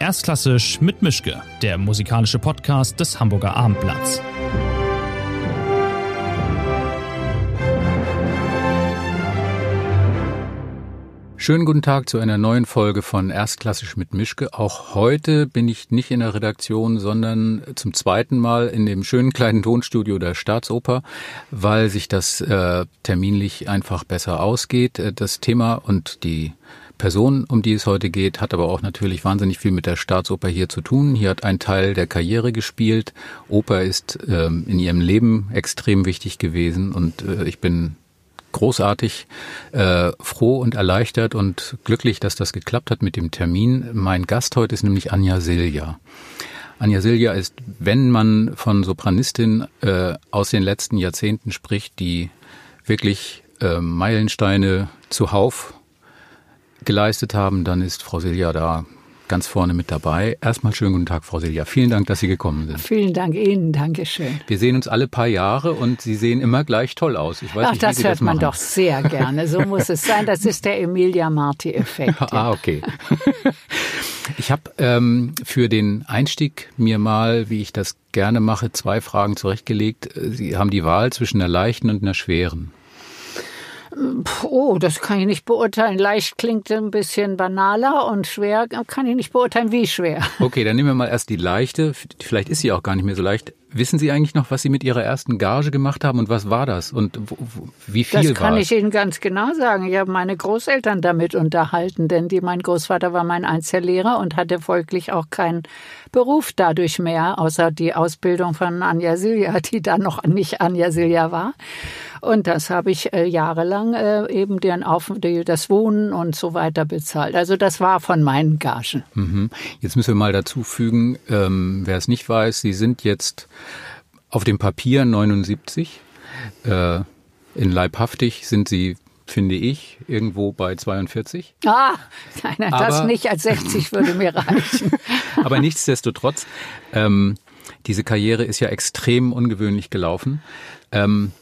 Erstklassisch mit Mischke, der musikalische Podcast des Hamburger Abendblatts. Schönen guten Tag zu einer neuen Folge von Erstklassisch mit Mischke. Auch heute bin ich nicht in der Redaktion, sondern zum zweiten Mal in dem schönen kleinen Tonstudio der Staatsoper, weil sich das äh, terminlich einfach besser ausgeht. Äh, das Thema und die Person, um die es heute geht, hat aber auch natürlich wahnsinnig viel mit der Staatsoper hier zu tun. Hier hat ein Teil der Karriere gespielt. Oper ist ähm, in ihrem Leben extrem wichtig gewesen und äh, ich bin großartig äh, froh und erleichtert und glücklich, dass das geklappt hat mit dem Termin. Mein Gast heute ist nämlich Anja Silja. Anja Silja ist, wenn man von Sopranistin äh, aus den letzten Jahrzehnten spricht, die wirklich äh, Meilensteine zuhauf geleistet haben, dann ist Frau Silja da ganz vorne mit dabei. Erstmal schönen guten Tag, Frau Silja. Vielen Dank, dass Sie gekommen sind. Vielen Dank Ihnen, Dankeschön. Wir sehen uns alle paar Jahre und Sie sehen immer gleich toll aus. Ich weiß Ach, nicht, das hört das man doch sehr gerne. So muss es sein. Das ist der Emilia Marti-Effekt. Ja. ah, okay. Ich habe ähm, für den Einstieg mir mal, wie ich das gerne mache, zwei Fragen zurechtgelegt. Sie haben die Wahl zwischen einer leichten und einer schweren. Oh, das kann ich nicht beurteilen. Leicht klingt ein bisschen banaler und schwer kann ich nicht beurteilen, wie schwer. Okay, dann nehmen wir mal erst die leichte. Vielleicht ist sie auch gar nicht mehr so leicht. Wissen Sie eigentlich noch, was Sie mit Ihrer ersten Gage gemacht haben und was war das und wie viel war Das kann ich Ihnen ganz genau sagen. Ich habe meine Großeltern damit unterhalten, denn die, mein Großvater war mein Einzellehrer und hatte folglich auch keinen Beruf dadurch mehr, außer die Ausbildung von Anja Silja, die dann noch nicht Anja Silja war. Und das habe ich äh, jahrelang äh, eben den Auf die, das Wohnen und so weiter bezahlt. Also das war von meinen Gagen. Mhm. Jetzt müssen wir mal dazu fügen, ähm, wer es nicht weiß, Sie sind jetzt auf dem Papier 79. Äh, in Leibhaftig sind Sie finde ich, irgendwo bei 42. Ah, nein, nein aber, das nicht, als 60 würde mir reichen. aber nichtsdestotrotz, ähm, diese Karriere ist ja extrem ungewöhnlich gelaufen. Ähm,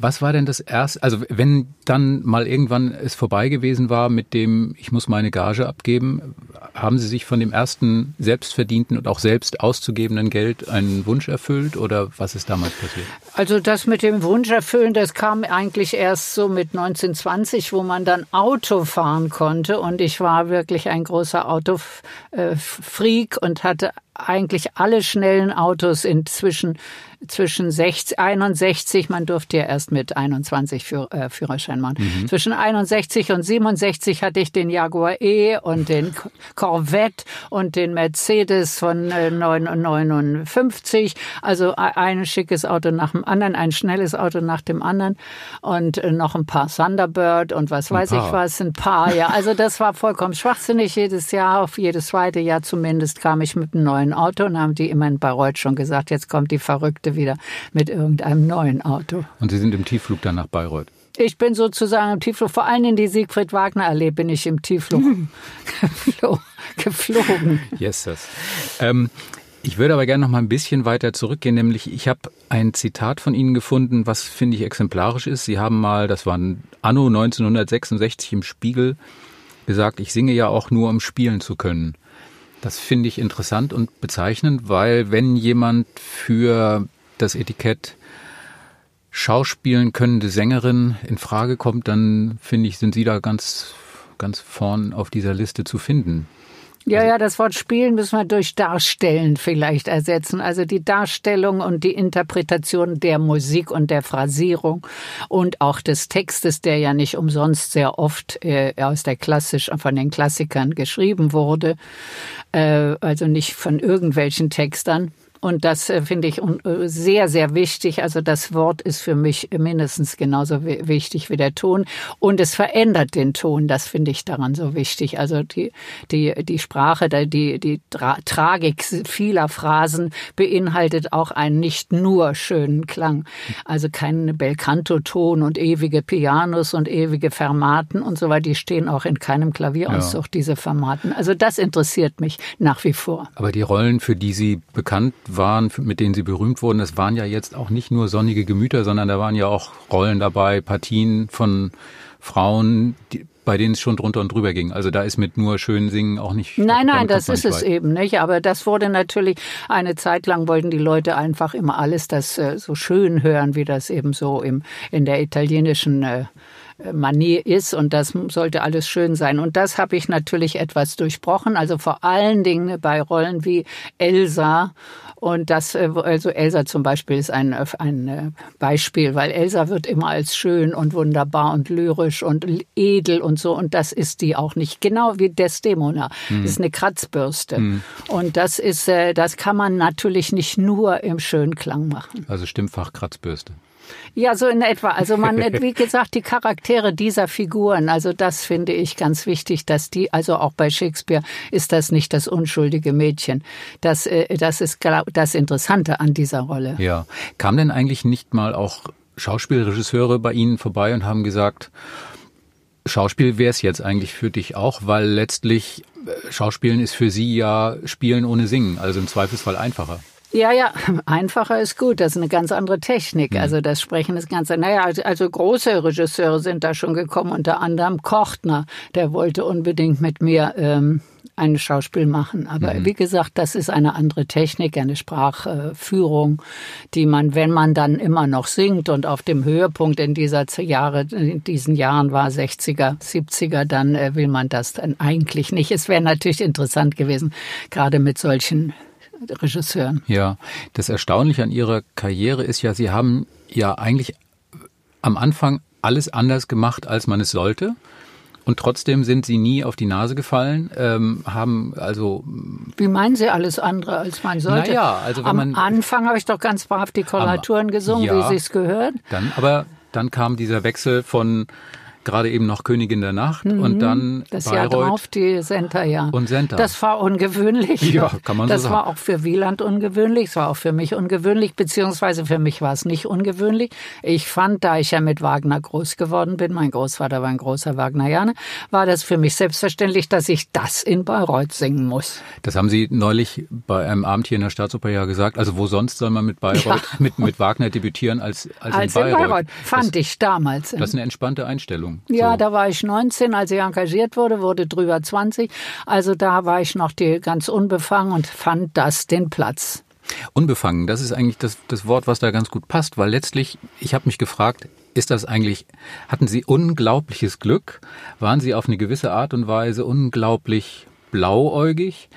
was war denn das erste, also wenn dann mal irgendwann es vorbei gewesen war mit dem, ich muss meine Gage abgeben, haben Sie sich von dem ersten selbstverdienten und auch selbst auszugebenden Geld einen Wunsch erfüllt oder was ist damals passiert? Also das mit dem Wunsch erfüllen, das kam eigentlich erst so mit 1920, wo man dann Auto fahren konnte und ich war wirklich ein großer Autofreak und hatte eigentlich alle schnellen Autos inzwischen zwischen 60, 61, man durfte ja erst mit 21 Führ, äh, Führerschein machen. Mhm. Zwischen 61 und 67 hatte ich den Jaguar E und den Corvette und den Mercedes von äh, 59. Also ein schickes Auto nach dem anderen, ein schnelles Auto nach dem anderen und äh, noch ein paar Thunderbird und was weiß ich was, ein paar, ja. Also das war vollkommen schwachsinnig. Jedes Jahr, auf jedes zweite Jahr zumindest, kam ich mit einem neuen Auto und haben die immer in Bayreuth schon gesagt, jetzt kommt die verrückte Geschichte wieder mit irgendeinem neuen Auto. Und Sie sind im Tiefflug dann nach Bayreuth? Ich bin sozusagen im Tiefflug, vor allem in die Siegfried Wagner Allee bin ich im Tiefflug geflogen. Yes, yes. Ähm, ich würde aber gerne noch mal ein bisschen weiter zurückgehen, nämlich ich habe ein Zitat von Ihnen gefunden, was finde ich exemplarisch ist. Sie haben mal, das war Anno 1966 im Spiegel, gesagt, ich singe ja auch nur, um spielen zu können. Das finde ich interessant und bezeichnend, weil wenn jemand für das Etikett schauspielen könnende Sängerin in Frage kommt, dann finde ich, sind Sie da ganz, ganz vorn auf dieser Liste zu finden. Ja, ja, das Wort spielen müssen wir durch darstellen vielleicht ersetzen. Also die Darstellung und die Interpretation der Musik und der Phrasierung und auch des Textes, der ja nicht umsonst sehr oft äh, aus der klassisch von den Klassikern geschrieben wurde, äh, also nicht von irgendwelchen Textern. Und das äh, finde ich äh, sehr, sehr wichtig. Also das Wort ist für mich mindestens genauso wichtig wie der Ton. Und es verändert den Ton. Das finde ich daran so wichtig. Also die, die, die Sprache, die, die Tragik vieler Phrasen beinhaltet auch einen nicht nur schönen Klang. Also keinen Belcanto-Ton und ewige Pianos und ewige Fermaten und so weiter. Die stehen auch in keinem Klavierauszug, ja. diese Fermaten. Also das interessiert mich nach wie vor. Aber die Rollen, für die Sie bekannt waren, mit denen sie berühmt wurden, das waren ja jetzt auch nicht nur sonnige Gemüter, sondern da waren ja auch Rollen dabei, Partien von Frauen, die, bei denen es schon drunter und drüber ging. Also da ist mit nur schön singen auch nicht. Nein, nein, das ist es weit. eben nicht. Aber das wurde natürlich eine Zeit lang wollten die Leute einfach immer alles das äh, so schön hören, wie das eben so im in der italienischen äh, Manier ist und das sollte alles schön sein. Und das habe ich natürlich etwas durchbrochen, also vor allen Dingen bei Rollen wie Elsa und das, äh, also Elsa zum Beispiel ist ein, ein äh, Beispiel, weil Elsa wird immer als schön und wunderbar und lyrisch und edel und so. Und das ist die auch nicht. Genau wie Desdemona. Mhm. Das ist eine Kratzbürste. Mhm. Und das ist, äh, das kann man natürlich nicht nur im Schönklang machen. Also Stimmfach Kratzbürste. Ja, so in etwa. Also man, wie gesagt, die Charaktere dieser Figuren, also das finde ich ganz wichtig, dass die, also auch bei Shakespeare ist das nicht das unschuldige Mädchen. Das, äh, das ist das Interessante an dieser Rolle. Ja. Kam denn eigentlich nicht mal auch Schauspielregisseure bei Ihnen vorbei und haben gesagt, Schauspiel wäre es jetzt eigentlich für dich auch, weil letztlich äh, Schauspielen ist für Sie ja Spielen ohne Singen, also im Zweifelsfall einfacher. Ja, ja, einfacher ist gut. Das ist eine ganz andere Technik. Mhm. Also das Sprechen ist ganz, naja, also, große Regisseure sind da schon gekommen, unter anderem Kochtner, der wollte unbedingt mit mir ähm, ein Schauspiel machen. Aber mhm. wie gesagt, das ist eine andere Technik, eine Sprachführung, die man, wenn man dann immer noch singt und auf dem Höhepunkt in dieser Jahre, in diesen Jahren war 60er, 70er, dann äh, will man das dann eigentlich nicht. Es wäre natürlich interessant gewesen, gerade mit solchen Regisseuren. Ja, das Erstaunliche an Ihrer Karriere ist ja, Sie haben ja eigentlich am Anfang alles anders gemacht, als man es sollte. Und trotzdem sind Sie nie auf die Nase gefallen, ähm, haben also. Wie meinen Sie alles andere, als man sollte? Naja, also wenn Am man. Am Anfang habe ich doch ganz brav die Koloraturen gesungen, ja, wie Sie es gehört. Dann, aber dann kam dieser Wechsel von gerade eben noch Königin der Nacht mhm. und dann das Bayreuth Jahr drauf die Senta, ja. Und Senta. Das war ungewöhnlich. Ja, kann man das so sagen. Das war auch für Wieland ungewöhnlich, es war auch für mich ungewöhnlich, beziehungsweise für mich war es nicht ungewöhnlich. Ich fand, da ich ja mit Wagner groß geworden bin, mein Großvater war ein großer Wagnerianer, war das für mich selbstverständlich, dass ich das in Bayreuth singen muss. Das haben Sie neulich bei einem Abend hier in der Staatsoper ja gesagt. Also wo sonst soll man mit Bayreuth, ja. mit, mit Wagner debütieren als, als, als in Bayreuth? In Bayreuth, fand das, ich damals. Das ist eine entspannte Einstellung. Ja, so. da war ich 19, als ich engagiert wurde, wurde drüber 20. Also da war ich noch die, ganz unbefangen und fand das den Platz. Unbefangen, das ist eigentlich das, das Wort, was da ganz gut passt, weil letztlich, ich habe mich gefragt, ist das eigentlich, hatten Sie unglaubliches Glück? Waren Sie auf eine gewisse Art und Weise unglaublich blauäugig?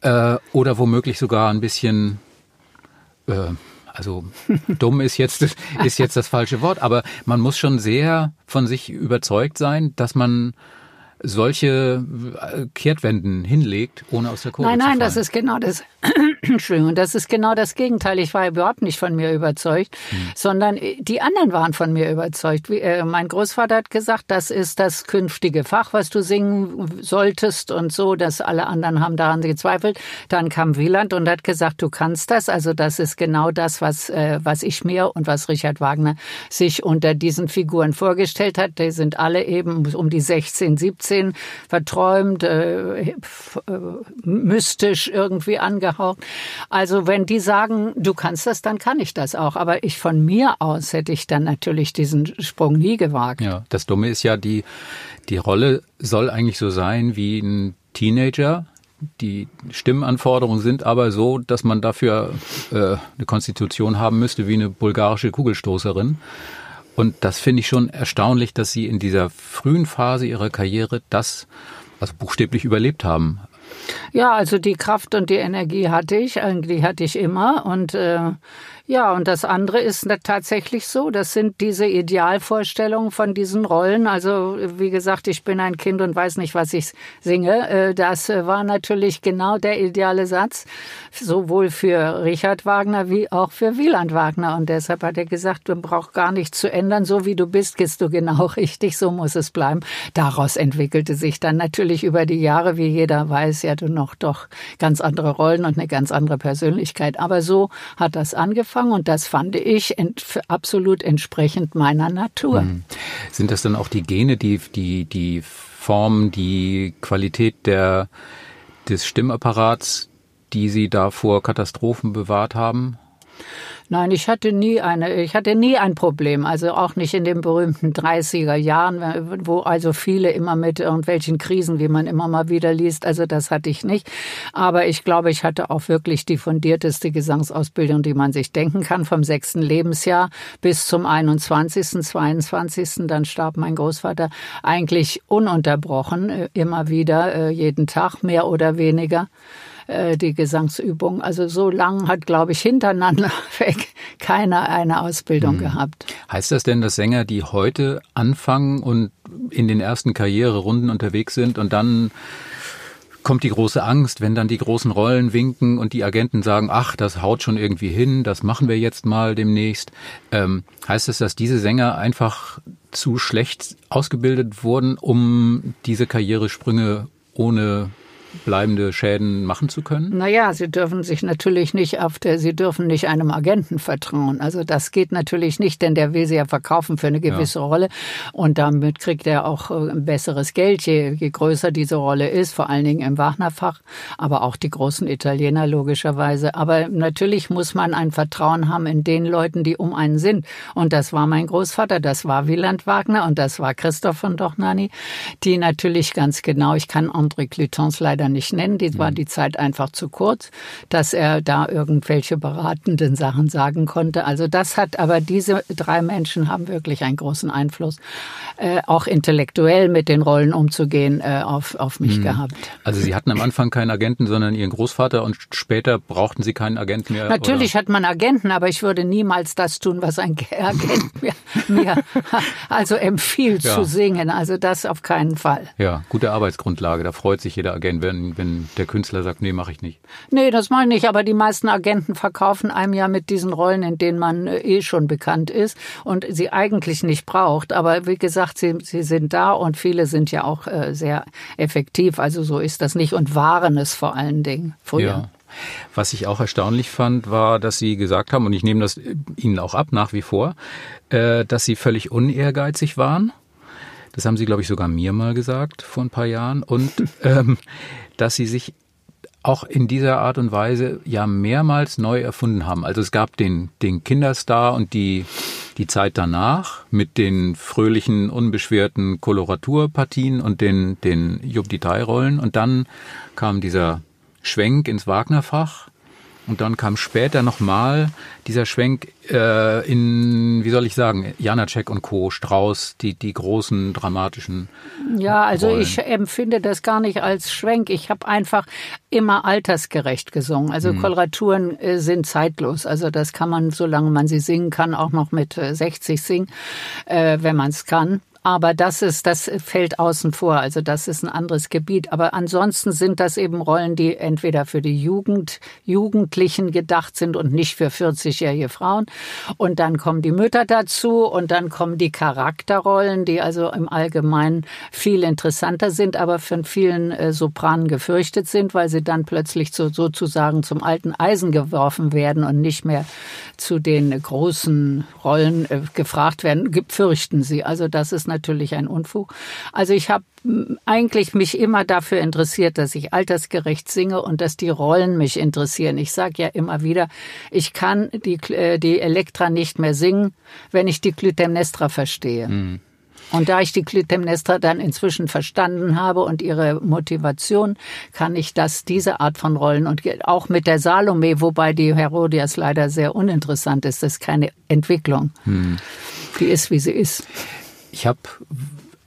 Äh, oder womöglich sogar ein bisschen äh, also dumm ist jetzt, ist jetzt das falsche Wort, aber man muss schon sehr von sich überzeugt sein, dass man solche äh, Kehrtwenden hinlegt, ohne aus der Kurve nein, zu fallen. Nein, das ist genau das. Entschuldigung, das ist genau das Gegenteil. Ich war überhaupt nicht von mir überzeugt, hm. sondern äh, die anderen waren von mir überzeugt. Wie, äh, mein Großvater hat gesagt, das ist das künftige Fach, was du singen solltest und so, dass alle anderen haben daran gezweifelt. Dann kam Wieland und hat gesagt, du kannst das. Also das ist genau das, was, äh, was ich mir und was Richard Wagner sich unter diesen Figuren vorgestellt hat. Die sind alle eben um die 16, 17 bisschen verträumt, äh, äh, mystisch irgendwie angehaucht. Also wenn die sagen, du kannst das, dann kann ich das auch. Aber ich von mir aus hätte ich dann natürlich diesen Sprung nie gewagt. Ja, das Dumme ist ja, die, die Rolle soll eigentlich so sein wie ein Teenager, die Stimmenanforderungen sind aber so, dass man dafür äh, eine Konstitution haben müsste wie eine bulgarische Kugelstoßerin. Und das finde ich schon erstaunlich, dass Sie in dieser frühen Phase Ihrer Karriere das also buchstäblich überlebt haben. Ja, also die Kraft und die Energie hatte ich, die hatte ich immer und äh, ja, und das andere ist tatsächlich so. Das sind diese Idealvorstellungen von diesen Rollen. Also, wie gesagt, ich bin ein Kind und weiß nicht, was ich singe. Äh, das war natürlich genau der ideale Satz, sowohl für Richard Wagner wie auch für Wieland Wagner. Und deshalb hat er gesagt, du brauchst gar nichts zu ändern. So wie du bist, bist du genau richtig. So muss es bleiben. Daraus entwickelte sich dann natürlich über die Jahre, wie jeder weiß, ja, du noch doch ganz andere Rollen und eine ganz andere Persönlichkeit. Aber so hat das angefangen angefangen und das fand ich absolut entsprechend meiner Natur. Mhm. Sind das dann auch die Gene, die, die, die Form, die Qualität der, des Stimmapparats, die Sie da vor Katastrophen bewahrt haben? Nein, ich hatte nie eine, ich hatte nie ein Problem. Also auch nicht in den berühmten 30er Jahren, wo also viele immer mit irgendwelchen Krisen, wie man immer mal wieder liest. Also das hatte ich nicht. Aber ich glaube, ich hatte auch wirklich die fundierteste Gesangsausbildung, die man sich denken kann, vom sechsten Lebensjahr bis zum 21., 22. Dann starb mein Großvater eigentlich ununterbrochen, äh, immer wieder, äh, jeden Tag, mehr oder weniger. Äh, die Gesangsübung. Also so lang hat, glaube ich, hintereinander weg keiner eine Ausbildung mhm. gehabt. Heißt das denn, dass Sänger, die heute anfangen und in den ersten Karriererunden unterwegs sind und dann kommt die große Angst, wenn dann die großen Rollen winken und die Agenten sagen, ach, das haut schon irgendwie hin, das machen wir jetzt mal demnächst. Ähm, heißt das, dass diese Sänger einfach zu schlecht ausgebildet wurden, um diese Karrieresprünge ohne bleibende Schäden machen zu können? Naja, sie dürfen sich natürlich nicht auf der, sie dürfen nicht einem Agenten vertrauen. Also das geht natürlich nicht, denn der will sie ja verkaufen für eine gewisse ja. Rolle und damit kriegt er auch äh, ein besseres Geld, je, je größer diese Rolle ist, vor allen Dingen im Wagnerfach, aber auch die großen Italiener logischerweise. Aber natürlich muss man ein Vertrauen haben in den Leuten, die um einen sind. Und das war mein Großvater, das war Wieland Wagner und das war Christoph von Dochnani, die natürlich ganz genau, ich kann André Clutons leider leider nicht nennen, die war mhm. die Zeit einfach zu kurz, dass er da irgendwelche beratenden Sachen sagen konnte. Also das hat, aber diese drei Menschen haben wirklich einen großen Einfluss, äh, auch intellektuell mit den Rollen umzugehen, äh, auf, auf mich mhm. gehabt. Also Sie hatten am Anfang keinen Agenten, sondern Ihren Großvater und später brauchten Sie keinen Agenten mehr? Natürlich oder? hat man Agenten, aber ich würde niemals das tun, was ein Agent mir, mir also empfiehlt ja. zu singen. Also das auf keinen Fall. Ja, gute Arbeitsgrundlage. Da freut sich jeder Agent, wenn wenn, wenn der Künstler sagt, nee, mache ich nicht. Nee, das mache ich nicht. Aber die meisten Agenten verkaufen einem ja mit diesen Rollen, in denen man äh, eh schon bekannt ist und sie eigentlich nicht braucht. Aber wie gesagt, sie, sie sind da und viele sind ja auch äh, sehr effektiv. Also so ist das nicht und waren es vor allen Dingen früher. Ja. Was ich auch erstaunlich fand, war, dass Sie gesagt haben, und ich nehme das Ihnen auch ab nach wie vor, äh, dass Sie völlig unehrgeizig waren. Das haben Sie, glaube ich, sogar mir mal gesagt vor ein paar Jahren. Und ähm, dass sie sich auch in dieser Art und Weise ja mehrmals neu erfunden haben. Also es gab den, den Kinderstar und die, die Zeit danach mit den fröhlichen, unbeschwerten Koloraturpartien und den, den Jupp-die-Rollen. Und dann kam dieser Schwenk ins Wagnerfach und dann kam später nochmal dieser Schwenk äh, in, wie soll ich sagen, Janacek und Co., Strauß, die, die großen dramatischen. Ja, also Rollen. ich empfinde das gar nicht als Schwenk. Ich habe einfach immer altersgerecht gesungen. Also mhm. Koloraturen äh, sind zeitlos. Also das kann man, solange man sie singen kann, auch noch mit 60 äh, singen, äh, wenn man es kann. Aber das ist, das fällt außen vor. Also das ist ein anderes Gebiet. Aber ansonsten sind das eben Rollen, die entweder für die Jugend, Jugendlichen gedacht sind und nicht für 40-jährige Frauen. Und dann kommen die Mütter dazu und dann kommen die Charakterrollen, die also im Allgemeinen viel interessanter sind, aber von vielen äh, Sopranen gefürchtet sind, weil sie dann plötzlich so, sozusagen zum alten Eisen geworfen werden und nicht mehr zu den großen Rollen äh, gefragt werden, fürchten sie. Also das ist natürlich ein Unfug. Also ich habe eigentlich mich immer dafür interessiert, dass ich altersgerecht singe und dass die Rollen mich interessieren. Ich sage ja immer wieder, ich kann die, äh, die Elektra nicht mehr singen, wenn ich die Clytemnestra verstehe. Mhm. Und da ich die Clytemnestra dann inzwischen verstanden habe und ihre Motivation, kann ich das, diese Art von Rollen und auch mit der Salome, wobei die Herodias leider sehr uninteressant ist, das ist keine Entwicklung. Hm. Die ist, wie sie ist. Ich habe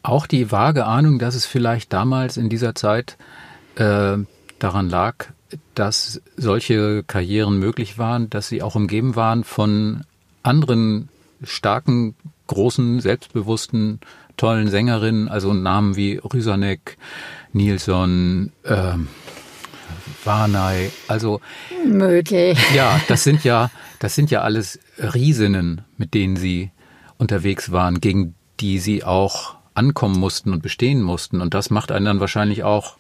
auch die vage Ahnung, dass es vielleicht damals in dieser Zeit äh, daran lag, dass solche Karrieren möglich waren, dass sie auch umgeben waren von anderen starken großen, selbstbewussten, tollen Sängerinnen, also Namen wie Rüsanek, Nilsson, ähm, Warnay, also möglich. Ja, das sind ja, das sind ja alles Riesinnen, mit denen sie unterwegs waren, gegen die sie auch ankommen mussten und bestehen mussten. Und das macht einen dann wahrscheinlich auch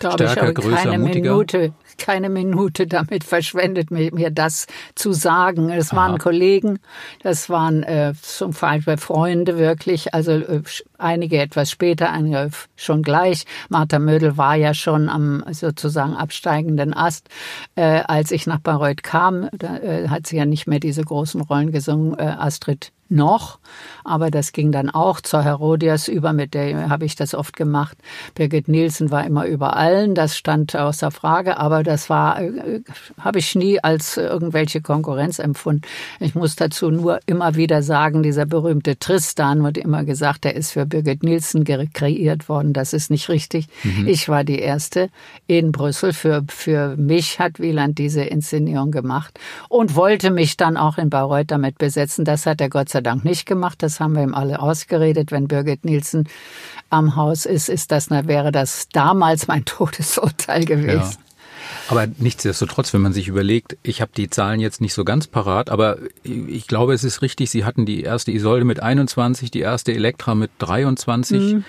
da stärker, größer, keine mutiger. Minute keine Minute damit verschwendet, mir, mir das zu sagen. Es waren Aha. Kollegen, das waren äh, zum Beispiel Freunde wirklich, also äh, einige etwas später, einige schon gleich. Martha Mödel war ja schon am sozusagen absteigenden Ast, äh, als ich nach Bayreuth kam. Da äh, hat sie ja nicht mehr diese großen Rollen gesungen, äh, Astrid noch, aber das ging dann auch zur Herodias über, mit der habe ich das oft gemacht. Birgit Nielsen war immer über allen, das stand außer Frage, aber das war, äh, habe ich nie als irgendwelche Konkurrenz empfunden. Ich muss dazu nur immer wieder sagen, dieser berühmte Tristan wurde immer gesagt, der ist für Birgit Nielsen kreiert worden. Das ist nicht richtig. Mhm. Ich war die erste in Brüssel. Für, für mich hat Wieland diese Inszenierung gemacht und wollte mich dann auch in Bayreuth damit besetzen. Das hat er Gott sei Dank nicht gemacht. Das haben wir ihm alle ausgeredet. Wenn Birgit Nielsen am Haus ist, ist das, wäre das damals mein Todesurteil gewesen. Ja. Aber nichtsdestotrotz, wenn man sich überlegt, ich habe die Zahlen jetzt nicht so ganz parat, aber ich glaube, es ist richtig, Sie hatten die erste Isolde mit 21, die erste Elektra mit 23. Mhm.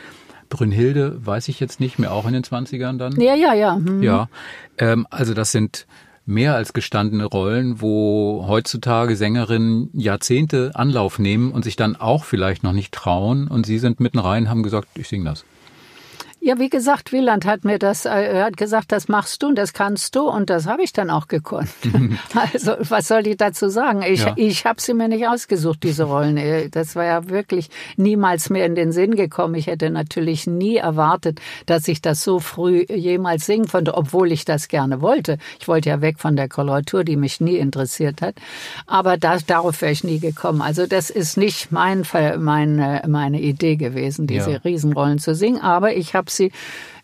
Brünnhilde weiß ich jetzt nicht mehr, auch in den 20ern dann? Ja, ja, ja. Mhm. Ja, ähm, also das sind mehr als gestandene Rollen, wo heutzutage Sängerinnen Jahrzehnte Anlauf nehmen und sich dann auch vielleicht noch nicht trauen und Sie sind mitten rein, haben gesagt, ich singe das. Ja, wie gesagt, Wieland hat mir das, äh, er hat gesagt, das machst du und das kannst du und das habe ich dann auch gekonnt. also was soll ich dazu sagen? Ich, ja. ich habe sie mir nicht ausgesucht, diese Rollen. Äh, das war ja wirklich niemals mehr in den Sinn gekommen. Ich hätte natürlich nie erwartet, dass ich das so früh jemals singen konnte, obwohl ich das gerne wollte. Ich wollte ja weg von der Koloratur, die mich nie interessiert hat. Aber das, darauf wäre ich nie gekommen. Also das ist nicht mein, meine, meine Idee gewesen, diese ja. Riesenrollen zu singen. Aber ich habe habe sie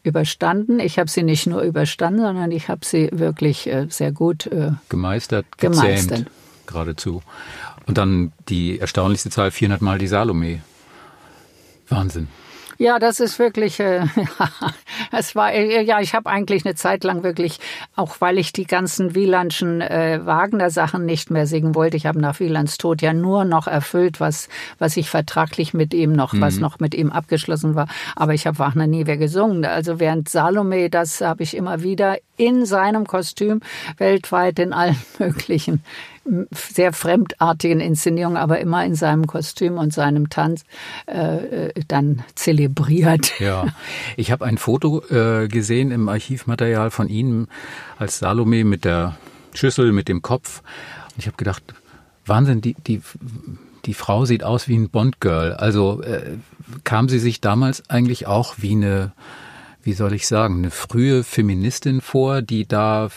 überstanden. Ich habe sie nicht nur überstanden, sondern ich habe sie wirklich äh, sehr gut äh, gemeistert, gemeistert. geradezu. Und dann die erstaunlichste Zahl, 400 Mal die Salome. Wahnsinn. Ja, das ist wirklich, äh, es war, äh, ja, ich habe eigentlich eine Zeit lang wirklich, auch weil ich die ganzen Wielandschen äh, Wagner-Sachen nicht mehr singen wollte, ich habe nach Wielands Tod ja nur noch erfüllt, was, was ich vertraglich mit ihm noch, mhm. was noch mit ihm abgeschlossen war. Aber ich habe Wagner nie mehr gesungen. Also während Salome, das habe ich immer wieder in seinem Kostüm weltweit in allen möglichen sehr fremdartigen Inszenierung, aber immer in seinem Kostüm und seinem Tanz äh, äh dann zelebriert. Ja, ich habe ein Foto äh, gesehen im Archivmaterial von Ihnen als Salome mit der Schüssel, mit dem Kopf. Und ich habe gedacht, Wahnsinn, die, die, die Frau sieht aus wie ein Bond-Girl. Also äh, kam sie sich damals eigentlich auch wie eine wie soll ich sagen, eine frühe Feministin vor, die da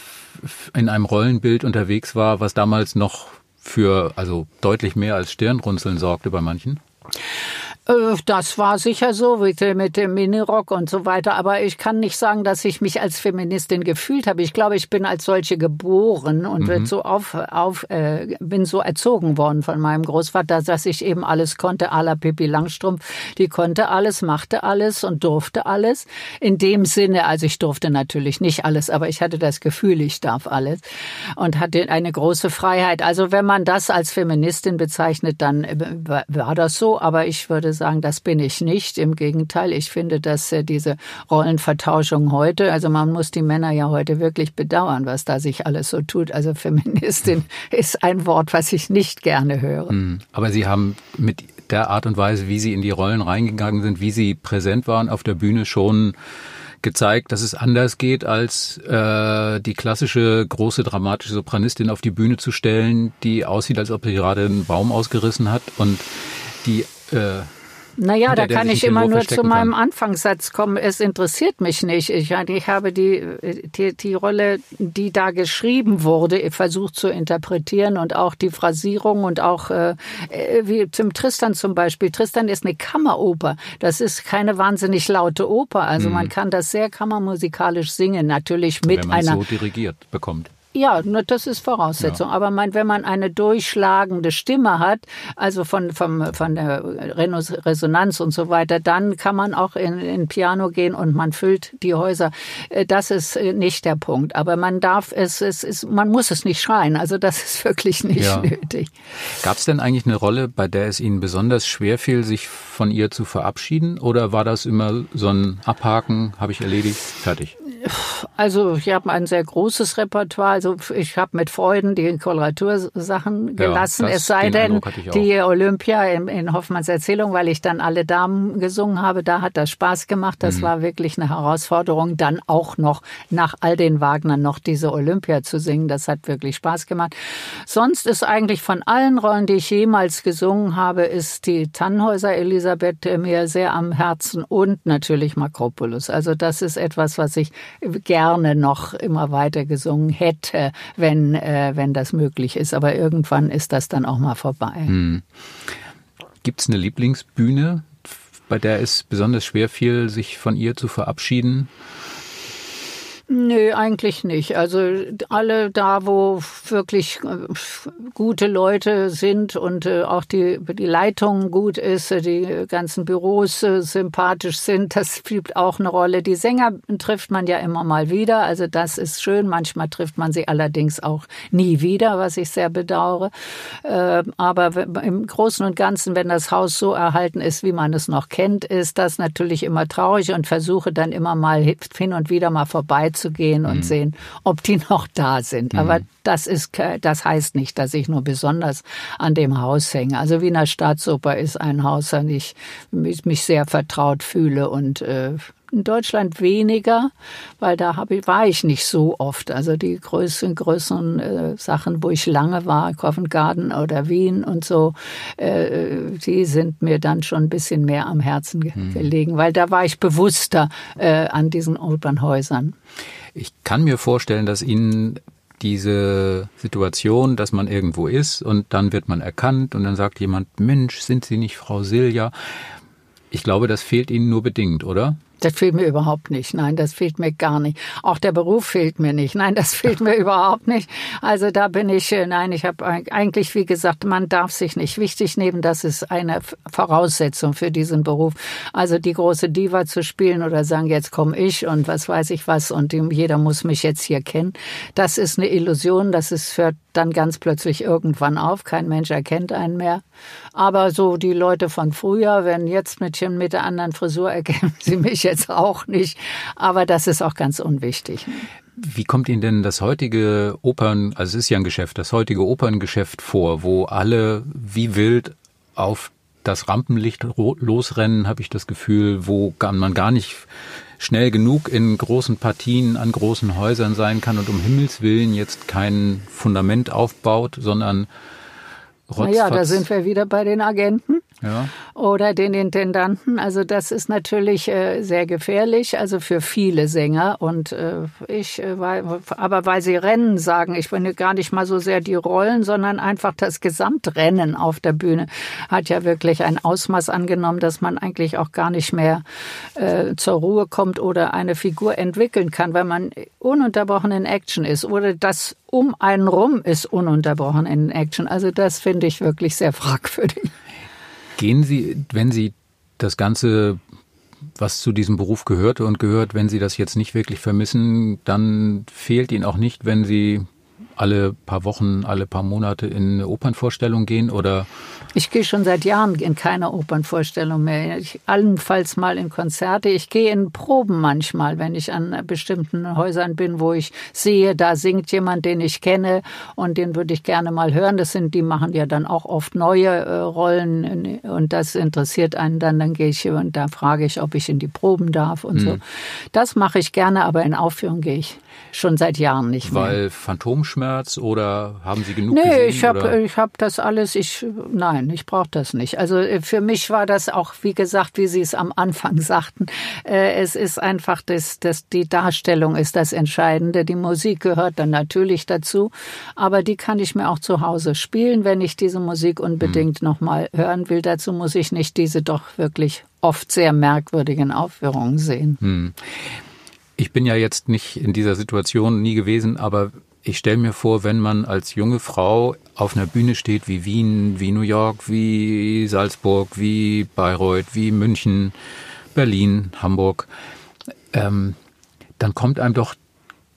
in einem Rollenbild unterwegs war, was damals noch für also deutlich mehr als Stirnrunzeln sorgte bei manchen? Äh, das war sicher so mit, dem Minirock und so weiter. Aber ich kann nicht sagen, dass ich mich als Feministin gefühlt habe. Ich glaube, ich bin als solche geboren und mhm. so auf, auf, äh, bin so erzogen worden von meinem Großvater, dass ich eben alles konnte, à la Pippi Langstrumpf. Die konnte alles, machte alles und durfte alles. In dem Sinne, also ich durfte natürlich nicht alles, aber ich hatte das Gefühl, ich darf alles und hatte eine große Freiheit. Also wenn man das als Feministin bezeichnet, dann äh, war das so. Aber ich würde sagen, das bin ich nicht. Im Gegenteil, ich finde, dass äh, diese Rollenvertauschung heute, also man muss die Männer ja heute wirklich bedauern, was da sich alles so tut. Also Feministin ist ein Wort, was ich nicht gerne höre. Hm. Aber Sie haben mit der Art und Weise, wie Sie in die Rollen reingegangen sind, wie Sie präsent waren auf der Bühne schon gezeigt, dass es anders geht, als äh, die klassische große dramatische Sopranistin auf die Bühne zu stellen, die aussieht, als ob sie gerade einen Baum ausgerissen hat und die äh, naja, da kann ich immer nur zu meinem kann. Anfangssatz kommen. Es interessiert mich nicht. Ich, ich habe die, die, die Rolle, die da geschrieben wurde, versucht zu interpretieren und auch die Phrasierung und auch äh, wie zum Tristan zum Beispiel. Tristan ist eine Kammeroper. Das ist keine wahnsinnig laute Oper. Also mhm. man kann das sehr kammermusikalisch singen, natürlich mit Wenn man einer so dirigiert bekommt. Ja, das ist Voraussetzung. Ja. Aber mein, wenn man eine durchschlagende Stimme hat, also von, vom, von der Resonanz und so weiter, dann kann man auch in, in Piano gehen und man füllt die Häuser. Äh, das ist äh, nicht der Punkt. Aber man darf es, es ist, man muss es nicht schreien. Also das ist wirklich nicht ja. nötig. Gab es denn eigentlich eine Rolle, bei der es Ihnen besonders schwer fiel, sich von ihr zu verabschieden? Oder war das immer so ein Abhaken, habe ich erledigt, fertig? Also ich habe ein sehr großes Repertoire. Also ich habe mit Freuden die Koloratursachen gelassen. Ja, es sei denn, die Olympia in, in, Hoffmanns Erzählung, weil ich dann alle Damen gesungen habe, da hat das Spaß gemacht. Das mhm. war wirklich eine Herausforderung, dann auch noch nach all den Wagnern noch diese Olympia zu singen. Das hat wirklich Spaß gemacht. Sonst ist eigentlich von allen Rollen, die ich jemals gesungen habe, ist die Tannhäuser Elisabeth mir sehr am Herzen und natürlich Makropolis. Also das ist etwas, was ich gerne noch immer weiter gesungen hätte, wenn, äh, wenn das möglich ist. Aber irgendwann ist das dann auch mal vorbei. Hm. Gibt es eine Lieblingsbühne, bei der es besonders schwer fiel, sich von ihr zu verabschieden? Nö, eigentlich nicht. Also alle da, wo wirklich äh, gute Leute sind und äh, auch die, die Leitung gut ist, äh, die ganzen Büros sympathisch sind, das spielt auch eine Rolle. Die Sänger trifft man ja immer mal wieder, also das ist schön. Manchmal trifft man sie allerdings auch nie wieder, was ich sehr bedauere. Aber im Großen und Ganzen, wenn das Haus so erhalten ist, wie man es noch kennt, ist das natürlich immer traurig und versuche dann immer mal hin und wieder mal vorbei zu gehen und mhm. sehen, ob die noch da sind. Mhm. Aber das ist, das heißt nicht, dass ich nur besonders an dem Haus hänge. Also Wiener Staatsoper ist ein Haus, an ich mich sehr vertraut fühle und äh, in Deutschland weniger, weil da hab ich, war ich nicht so oft. Also die größeren, größeren äh, Sachen, wo ich lange war, Covent Garden oder Wien und so, äh, die sind mir dann schon ein bisschen mehr am Herzen ge hm. gelegen, weil da war ich bewusster äh, an diesen Opernhäusern. Ich kann mir vorstellen, dass Ihnen diese Situation, dass man irgendwo ist und dann wird man erkannt und dann sagt jemand, Mensch, sind Sie nicht Frau Silja? Ich glaube, das fehlt Ihnen nur bedingt, oder? Das fehlt mir überhaupt nicht. Nein, das fehlt mir gar nicht. Auch der Beruf fehlt mir nicht. Nein, das fehlt mir überhaupt nicht. Also da bin ich, äh, nein, ich habe eigentlich, wie gesagt, man darf sich nicht wichtig nehmen. Das ist eine Voraussetzung für diesen Beruf. Also die große Diva zu spielen oder sagen, jetzt komme ich und was weiß ich was und jeder muss mich jetzt hier kennen. Das ist eine Illusion. Das ist für dann ganz plötzlich irgendwann auf. Kein Mensch erkennt einen mehr. Aber so die Leute von früher, wenn jetzt mit, mit der anderen Frisur erkennen sie mich jetzt auch nicht. Aber das ist auch ganz unwichtig. Wie kommt Ihnen denn das heutige Opern, also es ist ja ein Geschäft, das heutige Operngeschäft vor, wo alle wie wild auf das Rampenlicht losrennen, habe ich das Gefühl, wo man gar nicht schnell genug in großen Partien an großen Häusern sein kann und um Himmels Willen jetzt kein Fundament aufbaut, sondern Rotzfatz. Naja, da sind wir wieder bei den Agenten ja. oder den Intendanten. Also das ist natürlich äh, sehr gefährlich, also für viele Sänger. Und äh, ich, äh, aber weil sie Rennen sagen, ich bin gar nicht mal so sehr die Rollen, sondern einfach das Gesamtrennen auf der Bühne hat ja wirklich ein Ausmaß angenommen, dass man eigentlich auch gar nicht mehr äh, zur Ruhe kommt oder eine Figur entwickeln kann, weil man ununterbrochen in Action ist oder das um einen rum ist ununterbrochen in Action. Also das finde ich wirklich sehr fragwürdig. Gehen Sie, wenn Sie das Ganze, was zu diesem Beruf gehörte und gehört, wenn Sie das jetzt nicht wirklich vermissen, dann fehlt Ihnen auch nicht, wenn Sie alle paar Wochen, alle paar Monate in eine Opernvorstellung gehen oder? Ich gehe schon seit Jahren in keine Opernvorstellung mehr. Ich, allenfalls mal in Konzerte. Ich gehe in Proben manchmal, wenn ich an bestimmten Häusern bin, wo ich sehe, da singt jemand, den ich kenne und den würde ich gerne mal hören. Das sind, die machen ja dann auch oft neue äh, Rollen und das interessiert einen dann. Dann gehe ich und da frage ich, ob ich in die Proben darf und mhm. so. Das mache ich gerne, aber in Aufführung gehe ich schon seit Jahren nicht mehr. Weil Phantomschmerz oder haben Sie genug nee, gesehen? Nee, ich habe ich hab das alles, ich, nein, ich brauche das nicht. Also äh, für mich war das auch, wie gesagt, wie Sie es am Anfang sagten, äh, es ist einfach, das, das, die Darstellung ist das Entscheidende. Die Musik gehört dann natürlich dazu, aber die kann ich mir auch zu Hause spielen, wenn ich diese Musik unbedingt hm. nochmal hören will. Dazu muss ich nicht diese doch wirklich oft sehr merkwürdigen Aufführungen sehen. Hm. Ich bin ja jetzt nicht in dieser Situation nie gewesen, aber ich stelle mir vor, wenn man als junge Frau auf einer Bühne steht wie Wien, wie New York, wie Salzburg, wie Bayreuth, wie München, Berlin, Hamburg, ähm, dann kommt einem doch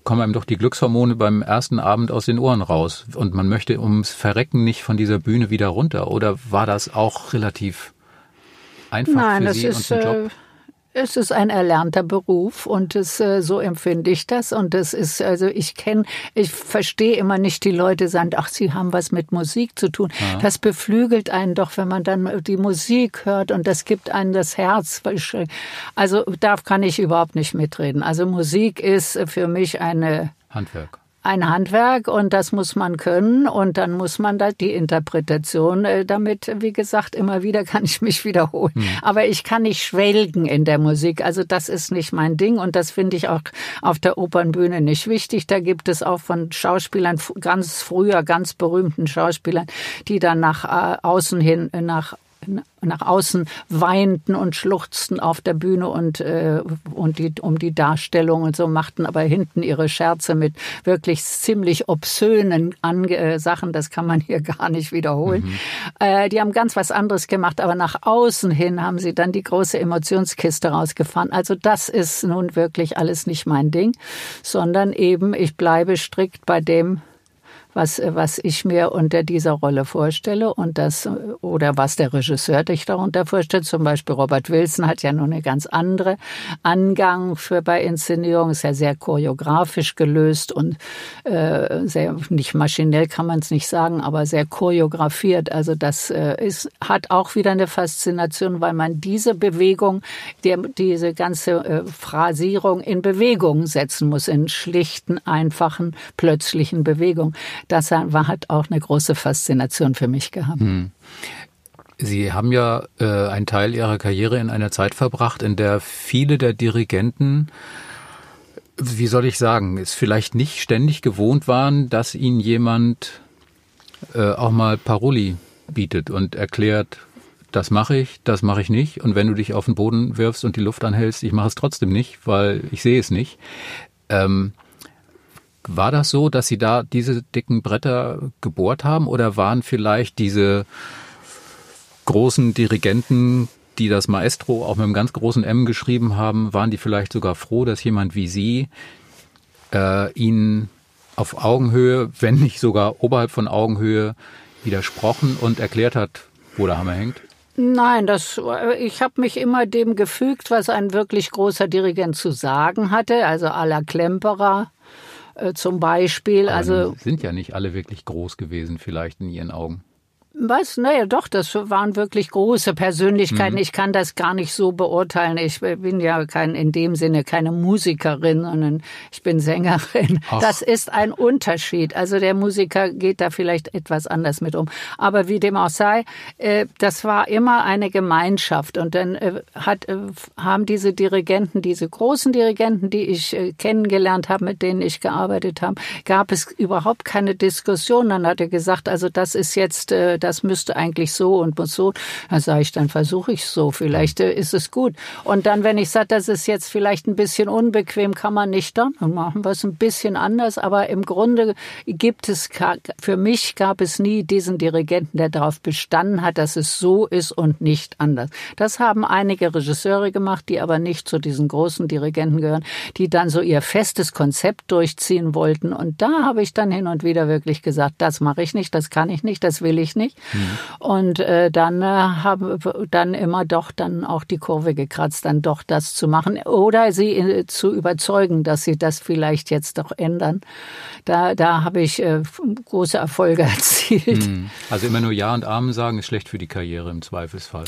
kommen einem doch die Glückshormone beim ersten Abend aus den Ohren raus und man möchte ums Verrecken nicht von dieser Bühne wieder runter. Oder war das auch relativ einfach Nein, für Sie ist, und ein Job? Äh Es ist ein erlernter Beruf und es, äh, so empfinde ich das. Und das ist, also ich kenne, ich verstehe immer nicht, die Leute sagen, ach, sie haben was mit Musik zu tun. Ja. Das beflügelt einen doch, wenn man dann die Musik hört und das gibt einem das Herz. Also da kann ich überhaupt nicht mitreden. Also Musik ist für mich eine Handwerk ein Handwerk und das muss man können und dann muss man da die Interpretation äh, damit, wie gesagt, immer wieder kann ich mich wiederholen. Hm. Aber ich kann nicht schwelgen in der Musik. Also das ist nicht mein Ding und das finde ich auch auf der Opernbühne nicht wichtig. Da gibt es auch von Schauspielern ganz früher, ganz berühmten Schauspielern, die dann nach äh, außen hin, nach nach außen weinten und schluchzten auf der Bühne und, äh, und die, um die Darstellung und so machten aber hinten ihre Scherze mit wirklich ziemlich obszönen Ange äh, Sachen. Das kann man hier gar nicht wiederholen. Mhm. Äh, die haben ganz was anderes gemacht, aber nach außen hin haben sie dann die große Emotionskiste rausgefahren. Also das ist nun wirklich alles nicht mein Ding, sondern eben ich bleibe strikt bei dem, was, was ich mir unter dieser Rolle vorstelle und das, oder was der Regisseur sich darunter vorstellt. Zum Beispiel Robert Wilson hat ja nun eine ganz andere Angang für bei Inszenierung, ist ja sehr choreografisch gelöst und äh, sehr, nicht maschinell kann man es nicht sagen, aber sehr choreografiert. Also das äh, ist, hat auch wieder eine Faszination, weil man diese Bewegung, der, diese ganze äh, Phrasierung in Bewegung setzen muss, in schlichten, einfachen, plötzlichen Bewegungen das war, hat auch eine große Faszination für mich gehabt. Hm. Sie haben ja äh, einen Teil Ihrer Karriere in einer Zeit verbracht, in der viele der Dirigenten, wie soll ich sagen, es vielleicht nicht ständig gewohnt waren, dass ihnen jemand äh, auch mal Paroli bietet und erklärt, das mache ich, das mache ich nicht. Und wenn du dich auf den Boden wirfst und die Luft anhältst, ich mache es trotzdem nicht, weil ich sehe es nicht. Ähm, war das so, dass Sie da diese dicken Bretter gebohrt haben oder waren vielleicht diese großen Dirigenten, die das Maestro auch mit einem ganz großen M geschrieben haben, waren die vielleicht sogar froh, dass jemand wie Sie äh, ihnen auf Augenhöhe, wenn nicht sogar oberhalb von Augenhöhe, widersprochen und erklärt hat, wo der Hammer hängt? Nein, das, ich habe mich immer dem gefügt, was ein wirklich großer Dirigent zu sagen hatte, also à la Klemperer, äh, zum Beispiel. Aber also sind ja nicht alle wirklich groß gewesen, vielleicht in Ihren Augen. Was? Naja, doch, das waren wirklich große Persönlichkeiten. Mhm. Ich kann das gar nicht so beurteilen. Ich bin ja kein, in dem Sinne keine Musikerin, sondern ich bin Sängerin. Ach. Das ist ein Unterschied. Also der Musiker geht da vielleicht etwas anders mit um. Aber wie dem auch sei, äh, das war immer eine Gemeinschaft. Und dann äh, hat, äh, haben diese Dirigenten, diese großen Dirigenten, die ich kennengelernt habe, mit denen ich gearbeitet habe, gab es überhaupt keine Diskussion. Dann hat er gesagt, also das ist jetzt das müsste eigentlich so und so. Dann sage ich, dann versuche ich so. Vielleicht äh, ist es gut. Und dann, wenn ich sage, das ist jetzt vielleicht ein bisschen unbequem, kann man nicht dann, dann machen wir es ein bisschen anders. Aber im Grunde gibt es, für mich gab es nie diesen Dirigenten, der darauf bestanden hat, dass es so ist und nicht anders. Das haben einige Regisseure gemacht, die aber nicht zu diesen großen Dirigenten gehören, die dann so ihr festes Konzept durchziehen wollten. Und da habe ich dann hin und wieder wirklich gesagt, das mache ich nicht, das kann ich nicht, das will ich nicht. Und äh, dann äh, habe dann immer doch dann auch die Kurve gekratzt, dann doch das zu machen oder sie äh, zu überzeugen, dass sie das vielleicht jetzt doch ändern. Da, da habe ich äh, große Erfolge erzielt. Mhm. Also immer nur Ja und Amen sagen ist schlecht für die Karriere im Zweifelsfall.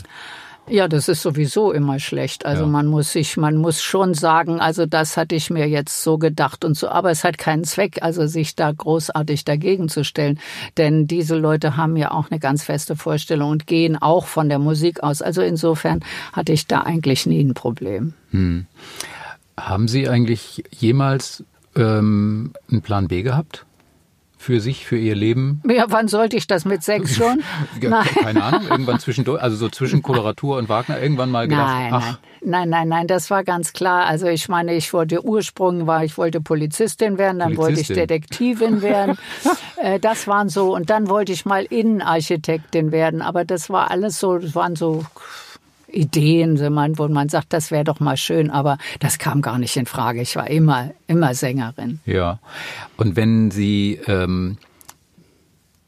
Ja, das ist sowieso immer schlecht. Also ja. man muss sich, man muss schon sagen, also das hatte ich mir jetzt so gedacht und so, aber es hat keinen Zweck, also sich da großartig dagegen zu stellen, denn diese Leute haben ja auch eine ganz feste Vorstellung und gehen auch von der Musik aus. Also insofern hatte ich da eigentlich nie ein Problem. Hm. Haben Sie eigentlich jemals ähm, einen Plan B gehabt? Für sich, für ihr Leben? Ja, wann sollte ich das mit sechs schon? nein. Keine Ahnung, irgendwann zwischendurch, also so zwischen Koloratur und Wagner, irgendwann mal gedacht, nein, ach. Nein. Nein, nein, nein, das war ganz klar. Also ich meine, ich wollte Ursprung war, ich wollte Polizistin werden, dann Polizistin. wollte ich Detektivin werden. Äh, das waren so und dann wollte ich mal Innenarchitektin werden, aber das war alles so, das waren so Ideen, wo man sagt, das wäre doch mal schön, aber das kam gar nicht in Frage. Ich war immer, immer Sängerin. Ja. Und wenn Sie ähm,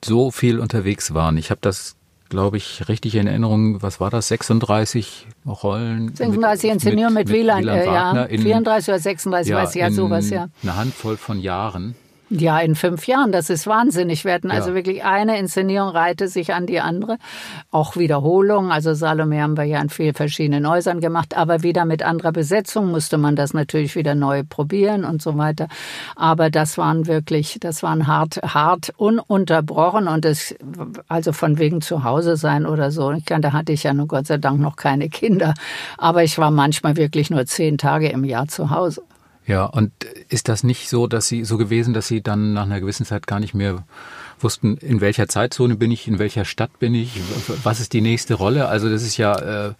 so viel unterwegs waren, ich habe das glaube ich, richtig in Erinnerung, was war das, 36 Rollen? 36 Inszenierungen mit, mit, Wieland, Wieland äh, ja, in, 34 oder 36, ja, weiß ich ja, sowas, ja. Eine Handvoll von Jahren. Ja, in fünf Jahren, das ist wahnsinnig. Wir hatten also ja. wirklich eine Inszenierung reihte sich an die andere. Auch Wiederholungen, also Salome haben wir ja in vielen verschiedenen Häusern gemacht, aber wieder mit anderer Besetzung musste man das natürlich wieder neu probieren und so weiter. Aber das waren wirklich, das waren hart, hart ununterbrochen und es, also von wegen zu Hause sein oder so. Ich kann, da hatte ich ja nur Gott sei Dank noch keine Kinder. Aber ich war manchmal wirklich nur zehn Tage im Jahr zu Hause. Ja, und ist das nicht so, dass Sie so gewesen, dass Sie dann nach einer gewissen Zeit gar nicht mehr wussten, in welcher Zeitzone bin ich, in welcher Stadt bin ich, was ist die nächste Rolle? Also das ist ja äh,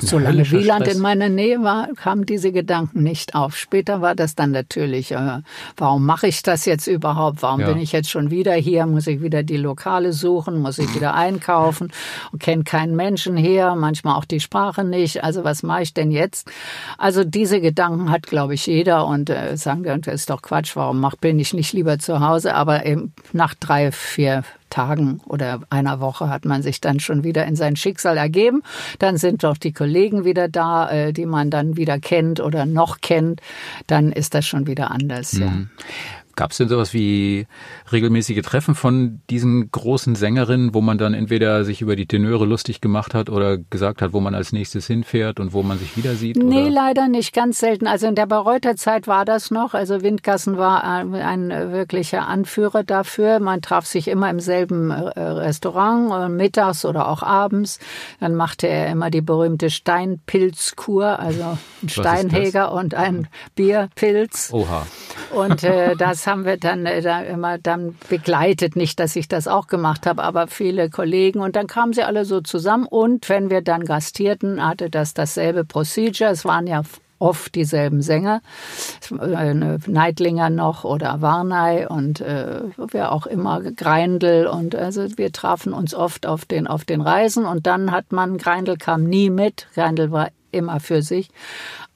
Solange Wieland Stress. in meiner Nähe war, kamen diese Gedanken nicht auf. Später war das dann natürlich, äh, warum mache ich das jetzt überhaupt? Warum ja. bin ich jetzt schon wieder hier? Muss ich wieder die Lokale suchen? Muss ich wieder einkaufen? Und kenne keinen Menschen hier, manchmal auch die Sprache nicht. Also was mache ich denn jetzt? Also diese Gedanken hat, glaube ich, jeder und äh, sagen, das ist doch Quatsch, warum mach, bin ich nicht lieber zu Hause? Aber eben nach drei, vier, Tagen oder einer Woche hat man sich dann schon wieder in sein Schicksal ergeben. Dann sind doch die Kollegen wieder da, äh, die man dann wieder kennt oder noch kennt. Dann ist das schon wieder anders. Mhm. Ja. Gab es denn sowas wie regelmäßige Treffen von diesen großen Sängerinnen, wo man dann entweder sich über die Tenöre lustig gemacht hat oder gesagt hat, wo man als nächstes hinfährt und wo man sich wieder sieht? Nee, oder? leider nicht, ganz selten. Also in der Bayreuther Zeit war das noch. Also Windgassen war ein, ein wirklicher Anführer dafür. Man traf sich immer im selben äh, Restaurant, äh, mittags oder auch abends. Dann machte er immer die berühmte Steinpilzkur, also ein Steinhäger und ein Bierpilz. Oha. Und äh, das haben wir dann äh, immer dann begleitet. Nicht, dass ich das auch gemacht habe, aber viele Kollegen. Und dann kamen sie alle so zusammen. Und wenn wir dann gastierten, hatte das dasselbe Procedure. Es waren ja oft dieselben Sänger, äh, Neidlinger noch oder Warnei und äh, wer auch immer, Greindl und also wir trafen uns oft auf den, auf den Reisen und dann hat man, Greindl kam nie mit, Greindl war immer für sich.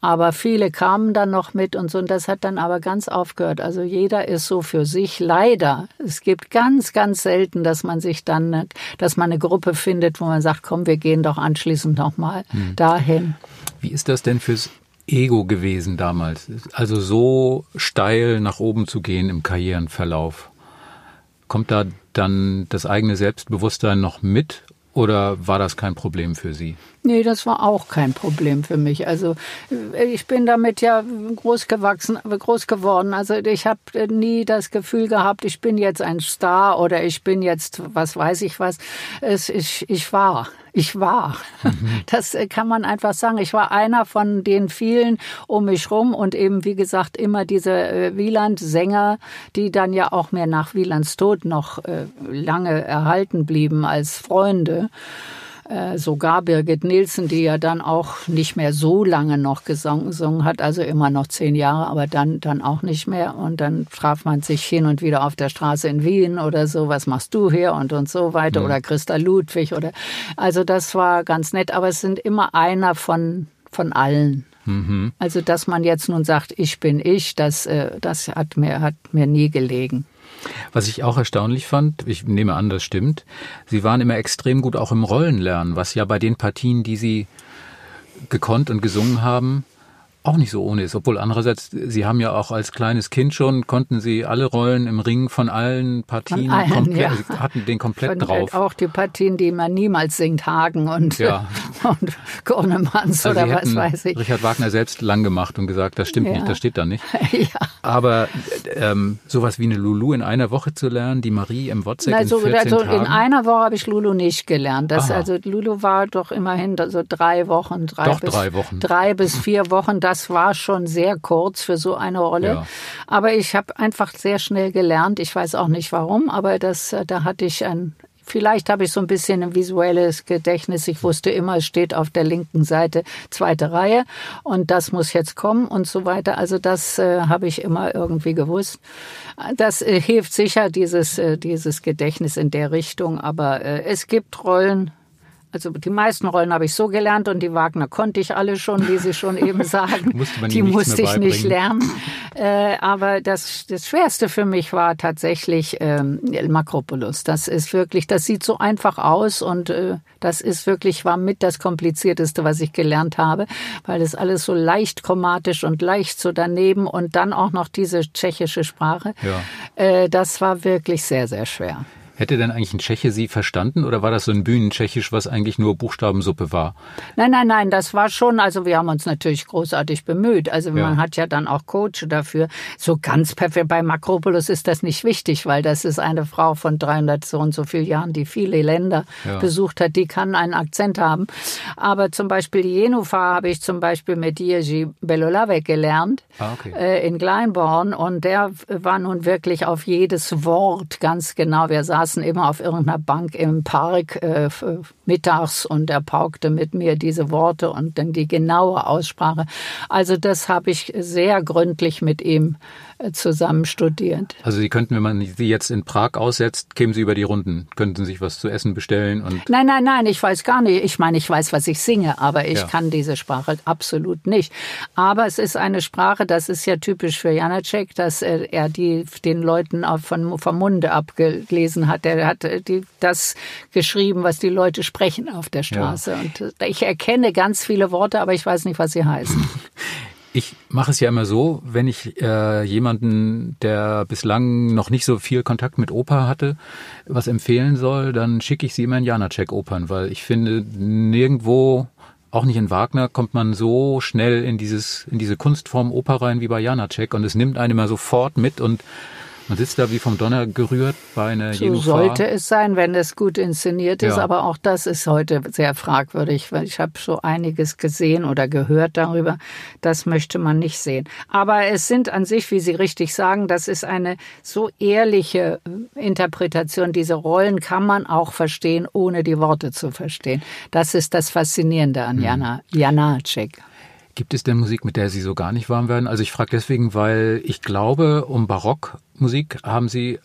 Aber viele kamen dann noch mit und so. Und das hat dann aber ganz aufgehört. Also jeder ist so für sich. Leider. Es gibt ganz, ganz selten, dass man sich dann, dass man eine Gruppe findet, wo man sagt, komm, wir gehen doch anschließend nochmal hm. dahin. Wie ist das denn fürs Ego gewesen damals? Also so steil nach oben zu gehen im Karrierenverlauf. Kommt da dann das eigene Selbstbewusstsein noch mit oder war das kein Problem für Sie? Nee, das war auch kein Problem für mich. Also äh, ich bin damit ja groß gewachsen, groß geworden. Also ich habe nie das Gefühl gehabt, ich bin jetzt ein Star oder ich bin jetzt, was weiß ich was. Es, ich, ich war. Ich war. Mhm. Das äh, kann man einfach sagen. Ich war einer von den vielen um mich rum und eben, wie gesagt, immer diese äh, Wieland-Sänger, die dann ja auch mehr nach Wielands Tod noch lange erhalten blieben als Freunde. Äh, sogar Birgit Nielsen, die ja dann auch nicht mehr so lange noch gesungen hat, also immer noch zehn Jahre, aber dann, dann auch nicht mehr. Und dann traf man sich hin und wieder auf der Straße in Wien oder so, was machst du hier und und so weiter, mhm. oder Christa Ludwig oder, also das war ganz nett, aber es sind immer einer von, von allen. Mhm. Also, dass man jetzt nun sagt, ich bin ich, das, äh, das hat mir, hat mir nie gelegen. Was ich auch erstaunlich fand, ich nehme an, das stimmt, Sie waren immer extrem gut auch im Rollenlernen, was ja bei den Partien, die Sie gekonnt und gesungen haben, auch nicht so ohne ist. Obwohl andererseits, Sie haben ja auch als kleines Kind schon, konnten Sie alle Rollen im Ring von allen Partien, allen, komplett, ja. Also hatten den komplett von, drauf. Auch die Partien, die man niemals singt, Hagen und, ja. und Gornemanns also oder was weiß ich. Richard Wagner selbst lang gemacht und gesagt, das stimmt ja. nicht, das steht da nicht. Aber ähm, sowas wie eine Lulu in einer Woche zu lernen, die Marie im WhatsApp in 14 also Tagen. in einer Woche habe ich Lulu nicht gelernt. Das, also Lulu war doch immerhin so drei Wochen, drei doch, bis, drei Wochen. drei bis vier Wochen. Das das war schon sehr kurz für so eine Rolle. Ja. Aber ich habe einfach sehr schnell gelernt. Ich weiß auch nicht warum, aber das, äh, da hatte ich ein, Vielleicht habe ich so ein bisschen ein visuelles Gedächtnis. Ich wusste immer, es steht auf der linken Seite zweite Reihe und das muss jetzt kommen und so weiter. Also das äh, habe ich immer irgendwie gewusst. Das äh, hilft sicher, dieses, äh, dieses Gedächtnis in der Richtung. Aber äh, es gibt Rollen, Also die meisten Rollen habe ich so gelernt und die Wagner konnte ich alle schon, wie Sie schon eben sagen. musste man die musste ich nicht lernen. Äh, aber das, das Schwerste für mich war tatsächlich ähm, Makropolis. Das ist wirklich, das sieht so einfach aus und äh, das ist wirklich, war mit das Komplizierteste, was ich gelernt habe, weil das alles so leicht chromatisch und leicht so daneben und dann auch noch diese tschechische Sprache. Ja. Äh, das war wirklich sehr, sehr schwer. Hätte denn eigentlich ein Tscheche Sie verstanden oder war das so ein Bühnentschechisch, was eigentlich nur Buchstabensuppe war? Nein, nein, nein, das war schon, also wir haben uns natürlich großartig bemüht. Also Ja. man hat ja dann auch Coach dafür. So ganz perfekt, bei Makropolis ist das nicht wichtig, weil das ist eine Frau von 300 so und so vielen Jahren, die viele Länder Ja. besucht hat, die kann einen Akzent haben. Aber zum Beispiel Jenufar habe ich zum Beispiel mit Jerzy Belolavec gelernt Ah, okay. äh, in Kleinborn und der war nun wirklich auf jedes Wort ganz genau. Wir saßen immer auf irgendeiner Bank im Park äh, mittags und er paukte mit mir diese Worte und dann die genaue Aussprache. Also das habe ich sehr gründlich mit ihm zusammen studiert. Also Sie könnten, wenn man Sie jetzt in Prag aussetzt, kämen Sie über die Runden, könnten sich was zu essen bestellen und Nein, nein, nein, ich weiß gar nicht. Ich meine, ich weiß, was ich singe, aber ich Ja. kann diese Sprache absolut nicht. Aber es ist eine Sprache, das ist ja typisch für Janacek, dass äh, er die den Leuten von, vom Munde abgelesen hat. Er hat äh, die, das geschrieben, was die Leute sprechen auf der Straße. Und äh, ich erkenne ganz viele Worte, aber ich weiß nicht, was sie heißen. Ich mache es ja immer so, wenn ich äh, jemanden, der bislang noch nicht so viel Kontakt mit Oper hatte, was empfehlen soll, dann schicke ich sie immer in Janacek-Opern, weil ich finde, nirgendwo, auch nicht in Wagner, kommt man so schnell in dieses in diese Kunstform Oper rein wie bei Janacek und es nimmt einen immer sofort mit und man sitzt da wie vom Donner gerührt bei einer So Jenufar. sollte es sein, wenn es gut inszeniert ist, Ja. aber auch das ist heute sehr fragwürdig, weil ich habe so einiges gesehen oder gehört darüber. Das möchte man nicht sehen. Aber es sind an sich, wie Sie richtig sagen, das ist eine so ehrliche äh, Interpretation. Diese Rollen kann man auch verstehen, ohne die Worte zu verstehen. Das ist das Faszinierende Hm. an Jana, Janacek. Gibt es denn Musik, mit der Sie so gar nicht warm werden? Also ich frage deswegen, weil ich glaube, um Barockmusik haben Sie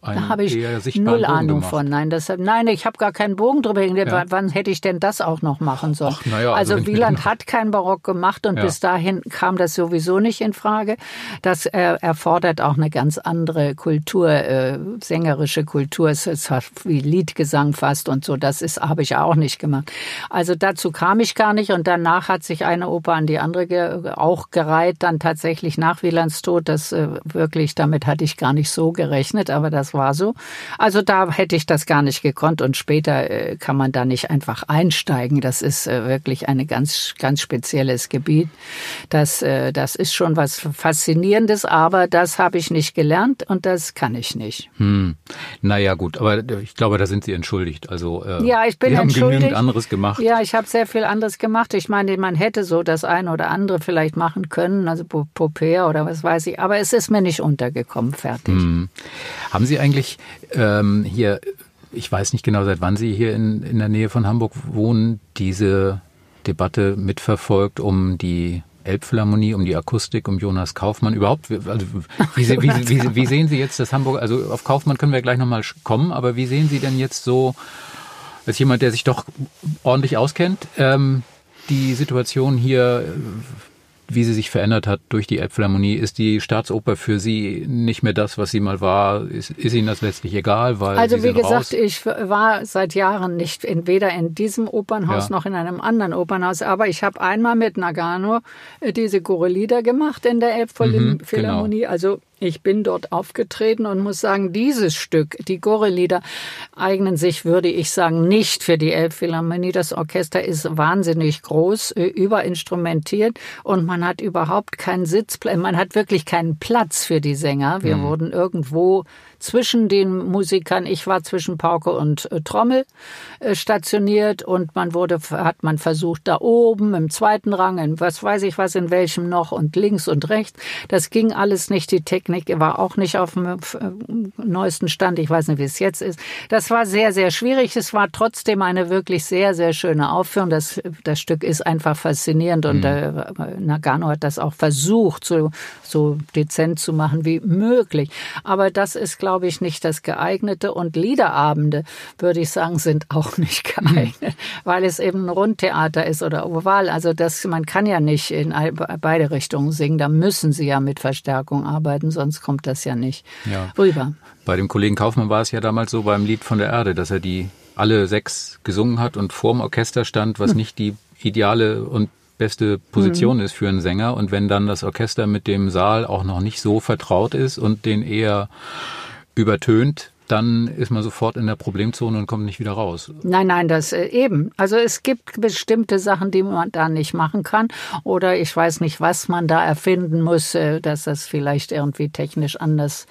Da habe ich null Bogen Ahnung gemacht. von. Nein, deshalb, nein, ich habe gar keinen Bogen drüber hängen. Ja. Wann hätte ich denn das auch noch machen sollen? Ach, ja, also also Wieland hat keinen Barock gemacht und Ja. bis dahin kam das sowieso nicht in Frage. Das äh, erfordert auch eine ganz andere Kultur, äh, sängerische Kultur. Es ist wie Liedgesang fast und so. Das ist habe ich auch nicht gemacht. Also dazu kam ich gar nicht und danach hat sich eine Oper an die andere ge auch gereiht. Dann tatsächlich nach Wielands Tod. Das äh, wirklich damit hatte ich gar nicht so gerechnet, aber das war so. Also da hätte ich das gar nicht gekonnt und später äh, kann man da nicht einfach einsteigen. Das ist äh, wirklich ein ganz, ganz spezielles Gebiet. Das, äh, das ist schon was Faszinierendes, aber das habe ich nicht gelernt und das kann ich nicht. Hm. Naja, gut, aber ich glaube, da sind Sie entschuldigt. Also äh, Ja, ich bin Sie haben entschuldigt. genügend anderes gemacht. Ja, ich habe sehr viel anderes gemacht. Ich meine, man hätte so das eine oder andere vielleicht machen können, also Po- Popea oder was weiß ich, aber es ist mir nicht untergekommen, fertig. Hm. Haben Sie eigentlich ähm, hier, ich weiß nicht genau, seit wann Sie hier in, in der Nähe von Hamburg wohnen, diese Debatte mitverfolgt um die Elbphilharmonie, um die Akustik, um Jonas Kaufmann überhaupt? Also, wie, wie, wie, wie sehen Sie jetzt das Hamburg? Also auf Kaufmann können wir gleich nochmal kommen, aber wie sehen Sie denn jetzt so, als jemand, der sich doch ordentlich auskennt, ähm, die Situation hier, äh, wie sie sich verändert hat durch die Elbphilharmonie? Ist die Staatsoper für Sie nicht mehr das, was sie mal war? Ist, ist Ihnen das letztlich egal? Weil Also wie gesagt, raus? ich war seit Jahren nicht in, weder in diesem Opernhaus Ja. noch in einem anderen Opernhaus, aber ich habe einmal mit Nagano äh, diese Gorelieder gemacht in der Elbphilharmonie. genau. Also ich bin dort aufgetreten und muss sagen, dieses Stück, die Gorelieder, eignen sich, würde ich sagen, nicht für die Elbphilharmonie. Das Orchester ist wahnsinnig groß, überinstrumentiert und man hat überhaupt keinen Sitzplatz, man hat wirklich keinen Platz für die Sänger. Wir wurden irgendwo zwischen den Musikern, ich war zwischen Pauke und äh, Trommel äh, stationiert und man wurde, hat man versucht, da oben im zweiten Rang, in was weiß ich was, in welchem noch und links und rechts. Das ging alles nicht. Die Technik war auch nicht auf dem äh, neuesten Stand. Ich weiß nicht, wie es jetzt ist. Das war sehr, sehr schwierig. Es war trotzdem eine wirklich sehr, sehr schöne Aufführung. Das, das Stück ist einfach faszinierend und mhm. äh, Nagano hat das auch versucht, so, so dezent zu machen wie möglich. Aber das ist, glaube ich, nicht das geeignete und Liederabende, würde ich sagen, sind auch nicht geeignet, mhm. weil es eben ein Rundtheater ist oder Oval. Also das, man kann ja nicht in beide Richtungen singen. Da müssen sie ja mit Verstärkung arbeiten, sonst kommt das ja nicht ja. rüber. Bei dem Kollegen Kaufmann war es ja damals so beim Lied von der Erde, dass er die alle sechs gesungen hat und vorm Orchester stand, was hm. nicht die ideale und beste Position mhm. ist für einen Sänger. Und wenn dann das Orchester mit dem Saal auch noch nicht so vertraut ist und den eher übertönt, dann ist man sofort in der Problemzone und kommt nicht wieder raus. Nein, nein, das äh, eben. Also es gibt bestimmte Sachen, die man da nicht machen kann oder ich weiß nicht, was man da erfinden muss, äh, dass das vielleicht irgendwie technisch anders.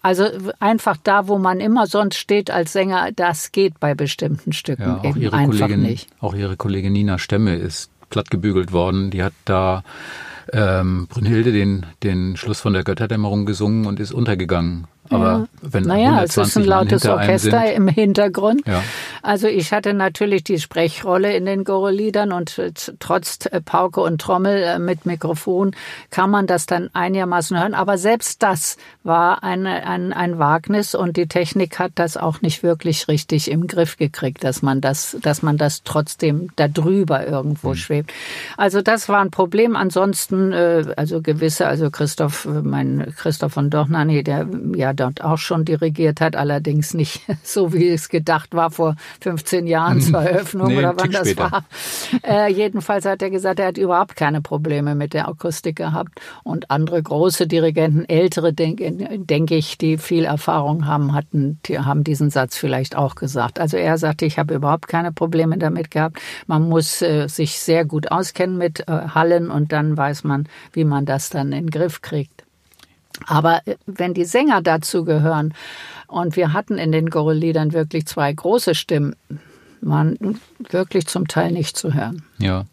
Also einfach da, wo man immer sonst steht als Sänger, das geht bei bestimmten Stücken ja, auch eben ihre einfach Kollegin, nicht. Auch ihre Kollegin Nina Stemme ist platt gebügelt worden. Die hat da ähm, Brünnhilde den, den Schluss von der Götterdämmerung gesungen und ist untergegangen. Aber ja. wenn naja, es ist ein lautes Orchester sind, im Hintergrund. Ja. Also ich hatte natürlich die Sprechrolle in den Goreliedern und trotz Pauke und Trommel äh, mit Mikrofon kann man das dann einigermaßen hören. Aber selbst das war ein, ein, ein Wagnis und die Technik hat das auch nicht wirklich richtig im Griff gekriegt, dass man das, dass man das trotzdem da drüber irgendwo mhm. schwebt. Also das war ein Problem. Ansonsten, äh, also gewisse, also Christoph, mein Christoph von Dochnani, der ja dort auch schon dirigiert hat, allerdings nicht so, wie es gedacht war vor 15 Jahren zur Eröffnung nee, oder wann das später. war. Äh, jedenfalls hat er gesagt, er hat überhaupt keine Probleme mit der Akustik gehabt. Und andere große Dirigenten, ältere, denke denk ich, die viel Erfahrung haben, hatten, die haben diesen Satz vielleicht auch gesagt. Also er sagte, ich habe überhaupt keine Probleme damit gehabt. Man muss äh, sich sehr gut auskennen mit äh, Hallen und dann weiß man, wie man das dann in den Griff kriegt. Aber äh, wenn die Sänger dazu gehören, und wir hatten in den Gorillliedern wirklich zwei große Stimmen, waren wirklich zum Teil nicht zu hören. Ja.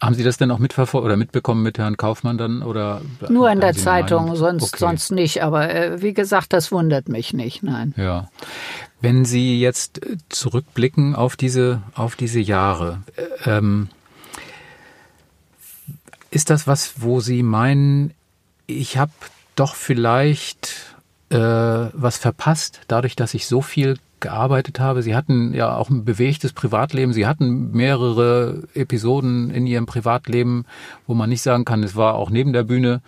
Haben Sie das denn auch mitverfolgt oder mitbekommen mit Herrn Kaufmann dann oder? Nur in der Zeitung, sonst, okay. sonst nicht. Aber äh, wie gesagt, das wundert mich nicht, nein. Ja. Wenn Sie jetzt äh, zurückblicken auf diese, auf diese Jahre, äh, ähm, ist das was, wo Sie meinen, ich habe doch vielleicht äh, was verpasst, dadurch, dass ich so viel gearbeitet habe. Sie hatten ja auch ein bewegtes Privatleben. Sie hatten mehrere Episoden in Ihrem Privatleben, wo man nicht sagen kann, es war auch neben der Bühne,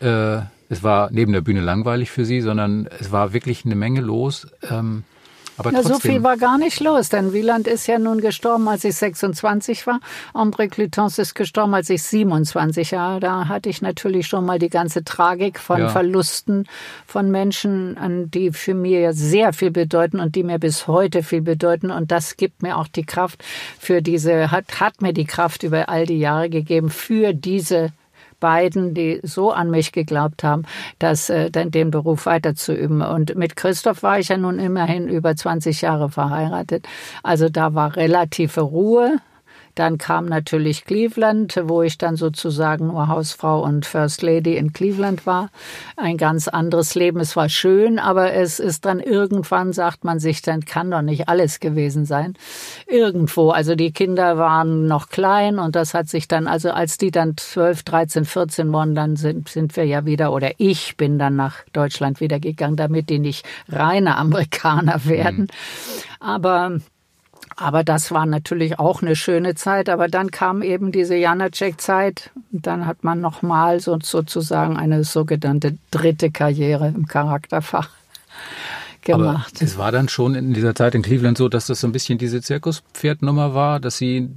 äh, es war neben der Bühne langweilig für Sie, sondern es war wirklich eine Menge los. Ähm, aber ja, so viel war gar nicht los, denn Wieland ist ja nun gestorben, als ich 26 war. André Clutons ist gestorben, als ich 27 war. Da hatte ich natürlich schon mal die ganze Tragik von ja. Verlusten von Menschen, an die für mir sehr viel bedeuten und die mir bis heute viel bedeuten. Und das gibt mir auch die Kraft für diese, hat, hat mir die Kraft über all die Jahre gegeben, für diese beiden, die so an mich geglaubt haben, dass äh, den Beruf weiterzuüben. Und mit Christoph war ich ja nun immerhin über 20 Jahre verheiratet. Also da war relative Ruhe. Dann kam natürlich Cleveland, wo ich dann sozusagen nur Hausfrau und First Lady in Cleveland war. Ein ganz anderes Leben. Es war schön, aber es ist dann irgendwann, sagt man sich, dann kann doch nicht alles gewesen sein. Irgendwo. Also die Kinder waren noch klein und das hat sich dann, also als die dann 12, 13, 14 waren, dann sind, sind wir ja wieder, oder ich bin dann nach Deutschland wieder gegangen, damit die nicht reine Amerikaner werden. Mhm. Aber aber das war natürlich auch eine schöne Zeit. Aber dann kam eben diese Janacek-Zeit. Dann hat man nochmal so, sozusagen eine sogenannte dritte Karriere im Charakterfach gemacht. Aber es war dann schon in dieser Zeit in Cleveland so, dass das so ein bisschen diese Zirkuspferdnummer war, dass sie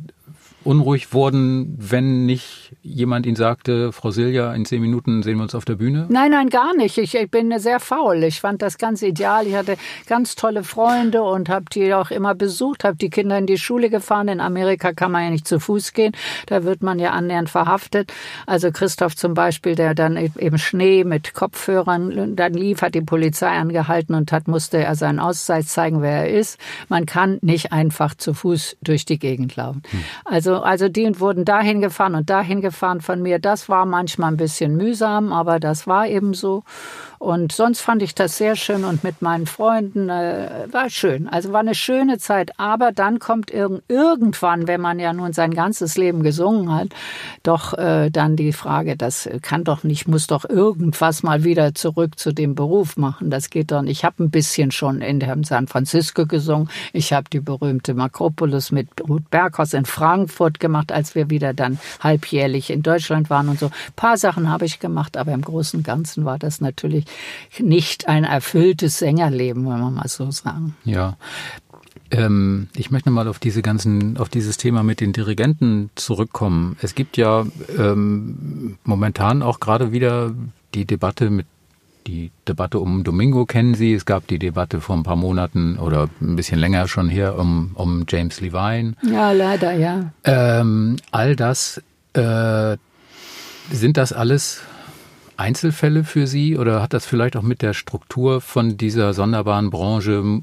unruhig wurden, wenn nicht jemand ihnen sagte, Frau Silja, in zehn Minuten sehen wir uns auf der Bühne? Nein, nein, gar nicht. Ich, ich bin sehr faul. Ich fand das ganz ideal. Ich hatte ganz tolle Freunde und habe die auch immer besucht, habe die Kinder in die Schule gefahren. In Amerika kann man ja nicht zu Fuß gehen. Da wird man ja annähernd verhaftet. Also Christoph zum Beispiel, der dann im Schnee mit Kopfhörern dann lief, hat die Polizei angehalten und hat, musste er seinen Ausweis zeigen, wer er ist. Man kann nicht einfach zu Fuß durch die Gegend laufen. Hm. Also also, also die wurden dahin gefahren und dahin gefahren von mir. Das war manchmal ein bisschen mühsam, aber das war eben so. Und sonst fand ich das sehr schön und mit meinen Freunden äh, war schön. Also war eine schöne Zeit. Aber dann kommt irg irgendwann, wenn man ja nun sein ganzes Leben gesungen hat, doch äh, dann die Frage, das kann doch nicht, muss doch irgendwas mal wieder zurück zu dem Beruf machen. Das geht doch nicht. Ich habe ein bisschen schon in San Francisco gesungen. Ich habe die berühmte Makropolis mit Ruth Berghaus in Frankfurt gemacht, als wir wieder dann halbjährlich in Deutschland waren und so. Ein paar Sachen habe ich gemacht, aber im Großen und Ganzen war das natürlich nicht ein erfülltes Sängerleben, wenn man mal so sagen. Ja. Ähm, ich möchte mal auf diese ganzen, auf dieses Thema mit den Dirigenten zurückkommen. Es gibt ja ähm, momentan auch gerade wieder die Debatte mit die Debatte um Domingo kennen Sie. Es gab die Debatte vor ein paar Monaten oder ein bisschen länger schon hier um, um James Levine. Ja, leider, ja. Ähm, all das, äh, sind das alles Einzelfälle für Sie? Oder hat das vielleicht auch mit der Struktur von dieser sonderbaren Branche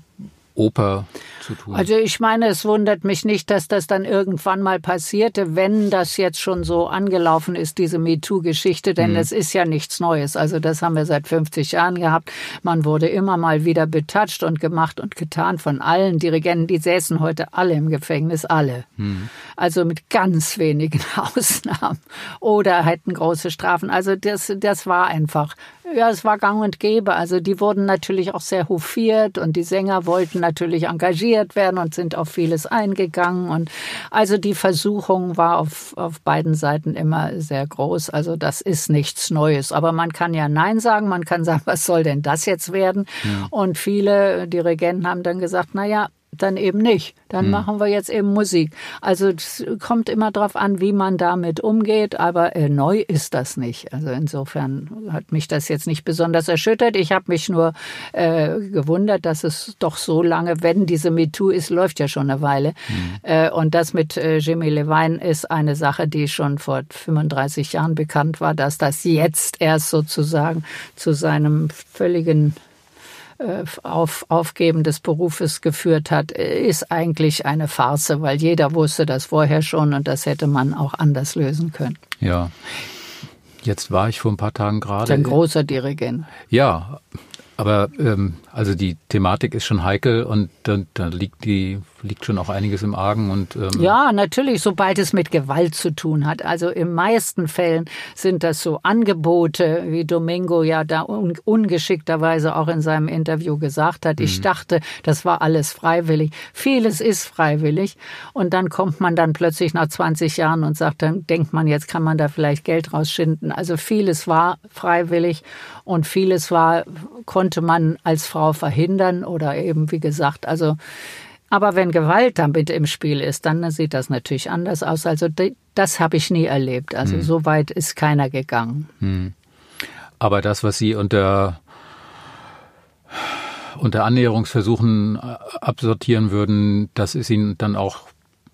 Oper zu tun. Also ich meine, es wundert mich nicht, dass das dann irgendwann mal passierte, wenn das jetzt schon so angelaufen ist, diese MeToo-Geschichte, denn es mhm. ist ja nichts Neues. Also das haben wir seit 50 Jahren gehabt. Man wurde immer mal wieder betatscht und gemacht und getan von allen Dirigenten. Die säßen heute alle im Gefängnis, alle. Mhm. Also mit ganz wenigen Ausnahmen oder hätten große Strafen. Also das, das war einfach ja, es war gang und gäbe. Also die wurden natürlich auch sehr hofiert und die Sänger wollten natürlich engagiert werden und sind auf vieles eingegangen. Und also die Versuchung war auf, auf beiden Seiten immer sehr groß. Also das ist nichts Neues. Aber man kann ja Nein sagen, man kann sagen, was soll denn das jetzt werden? Ja. Und viele Dirigenten haben dann gesagt, na ja, dann eben nicht. Dann hm. machen wir jetzt eben Musik. Also es kommt immer darauf an, wie man damit umgeht, aber äh, neu ist das nicht. Also insofern hat mich das jetzt nicht besonders erschüttert. Ich habe mich nur äh, gewundert, dass es doch so lange, wenn diese MeToo ist, läuft ja schon eine Weile. Hm. Äh, und das mit äh, Jimmy Levine ist eine Sache, die schon vor 35 Jahren bekannt war, dass das jetzt erst sozusagen zu seinem völligen auf Aufgeben des Berufes geführt hat, ist eigentlich eine Farce, weil jeder wusste das vorher schon und das hätte man auch anders lösen können. Ja. Jetzt war ich vor ein paar Tagen gerade. Ein großer Dirigent. Ja, aber ähm, also die Thematik ist schon heikel und da, da liegt die liegt schon auch einiges im Argen und ähm ja natürlich sobald es mit Gewalt zu tun hat. Also in meisten Fällen sind das so Angebote wie Domingo ja da un ungeschickterweise auch in seinem Interview gesagt hat. Mhm. ich dachte das war alles freiwillig. Vieles ist freiwillig. Und dann kommt man dann plötzlich nach 20 Jahren und sagt dann denkt man jetzt kann man da vielleicht Geld rausschinden. Also vieles war freiwillig und vieles war konnte man als Frau verhindern oder eben wie gesagt also aber wenn Gewalt damit im Spiel ist, dann sieht das natürlich anders aus. Also das habe ich nie erlebt. Also hm. so weit ist keiner gegangen. Hm. Aber das, was Sie unter unter Annäherungsversuchen äh, absortieren würden, das ist Ihnen dann auch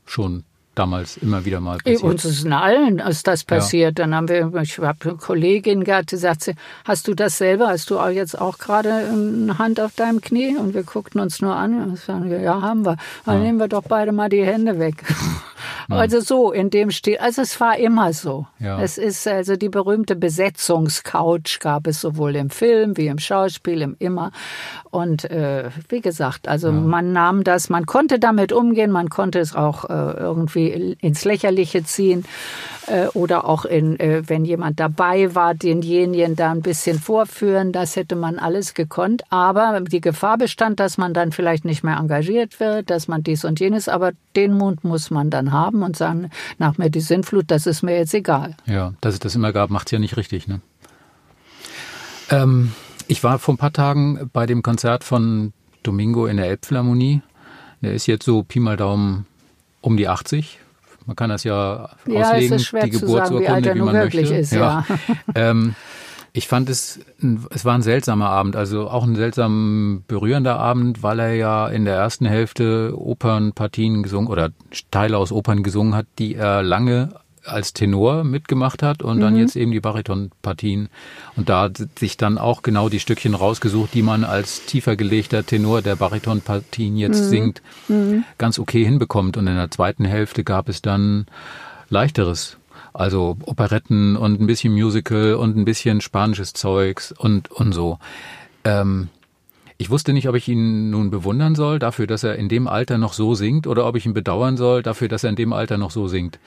schon damals immer wieder mal passiert. Uns ist in allen ist das passiert. Ja. Dann haben wir, ich habe eine Kollegin gehabt, die sagte, hast du das selber? Hast du auch jetzt auch gerade eine Hand auf deinem Knie? Und wir guckten uns nur an und sagen, ja, haben wir. Dann ja. nehmen wir doch beide mal die Hände weg. Also so in dem Stil. Also es war immer so. Ja. Es ist also die berühmte Besetzungscouch gab es sowohl im Film wie im Schauspiel, im immer. Und äh, wie gesagt, also ja. man nahm das, man konnte damit umgehen, man konnte es auch äh, irgendwie ins Lächerliche ziehen äh, oder auch in, äh, wenn jemand dabei war, denjenigen da ein bisschen vorführen. Das hätte man alles gekonnt. Aber die Gefahr bestand, dass man dann vielleicht nicht mehr engagiert wird, dass man dies und jenes. Aber den Mund muss man dann haben und sagen, nach mir die Sinnflut, das ist mir jetzt egal. Ja, dass es das immer gab, macht es ja nicht richtig. Ne? Ähm, ich war vor ein paar Tagen bei dem Konzert von Domingo in der Elbphilharmonie. Der ist jetzt so Pi mal Daumen um die 80. Man kann das ja, ja auslegen, die Geburtsurkunde, wie, wie man möchte. Ist, ja. ähm, ich fand es, es war ein seltsamer Abend, also auch ein seltsam berührender Abend, weil er ja in der ersten Hälfte Opernpartien gesungen oder Teile aus Opern gesungen hat, die er lange als Tenor mitgemacht hat und mhm. dann jetzt eben die Baritonpartien. Und da hat sich dann auch genau die Stückchen rausgesucht, die man als tiefer gelegter Tenor der Baritonpartien jetzt mhm. singt, mhm. ganz okay hinbekommt. Und in der zweiten Hälfte gab es dann leichteres Also Operetten und ein bisschen Musical und ein bisschen spanisches Zeugs und, und so. Ähm, ich wusste nicht, ob ich ihn nun bewundern soll dafür, dass er in dem Alter noch so singt oder ob ich ihn bedauern soll dafür, dass er in dem Alter noch so singt.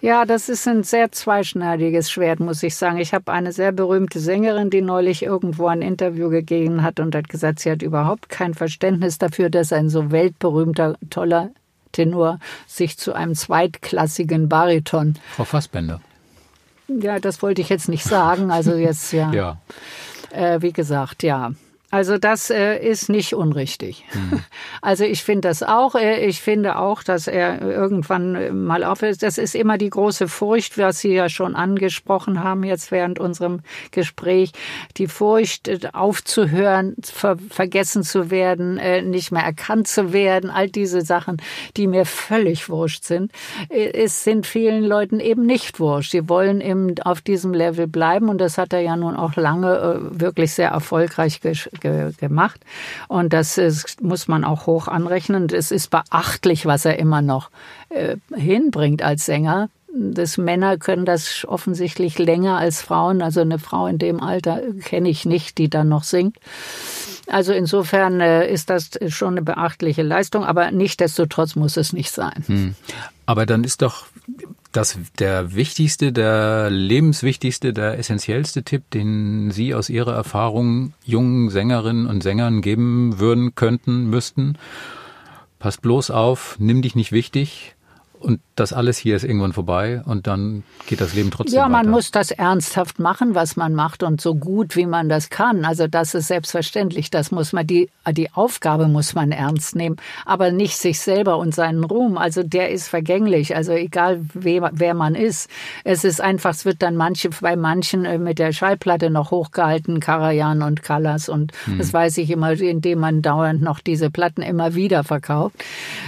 Ja, das ist ein sehr zweischneidiges Schwert, muss ich sagen. Ich habe eine sehr berühmte Sängerin, die neulich irgendwo ein Interview gegeben hat und hat gesagt, sie hat überhaupt kein Verständnis dafür, dass ein so weltberühmter, toller Tenor sich zu einem zweitklassigen Bariton. Frau Fassbender. Ja, das wollte ich jetzt nicht sagen. Also jetzt ja. ja. Äh, wie gesagt, ja. Also das äh, ist nicht unrichtig. Mhm. Also ich finde das auch. Äh, ich finde auch, dass er irgendwann äh, mal aufhört. Das ist immer die große Furcht, was Sie ja schon angesprochen haben jetzt während unserem Gespräch. Die Furcht, äh, aufzuhören, ver vergessen zu werden, äh, nicht mehr erkannt zu werden. All diese Sachen, die mir völlig wurscht sind. Es sind vielen Leuten eben nicht wurscht. Sie wollen eben auf diesem Level bleiben und das hat er ja nun auch lange äh, wirklich sehr erfolgreich ge gemacht. Und das ist, muss man auch hoch anrechnen. Es ist beachtlich, was er immer noch äh, hinbringt als Sänger. Das Männer können das offensichtlich länger als Frauen. Also eine Frau in dem Alter kenne ich nicht, die dann noch singt. Also insofern äh, ist das schon eine beachtliche Leistung, aber nichtdestotrotz muss es nicht sein. Hm. Aber dann ist doch das der wichtigste, der lebenswichtigste, der essentiellste Tipp, den Sie aus Ihrer Erfahrung jungen Sängerinnen und Sängern geben würden, könnten, müssten? Pass bloß auf, nimm dich nicht wichtig, und das alles hier ist irgendwann vorbei und dann geht das Leben trotzdem Ja, man weiter. muss das ernsthaft machen, was man macht und so gut, wie man das kann. Also das ist selbstverständlich. Das muss man, die, die Aufgabe muss man ernst nehmen, aber nicht sich selber und seinen Ruhm. Also der ist vergänglich. Also egal, wer, wer man ist. Es ist einfach, es wird dann manche, bei manchen äh, mit der Schallplatte noch hochgehalten, Karajan und Callas und hm. das weiß ich immer, indem man dauernd noch diese Platten immer wieder verkauft.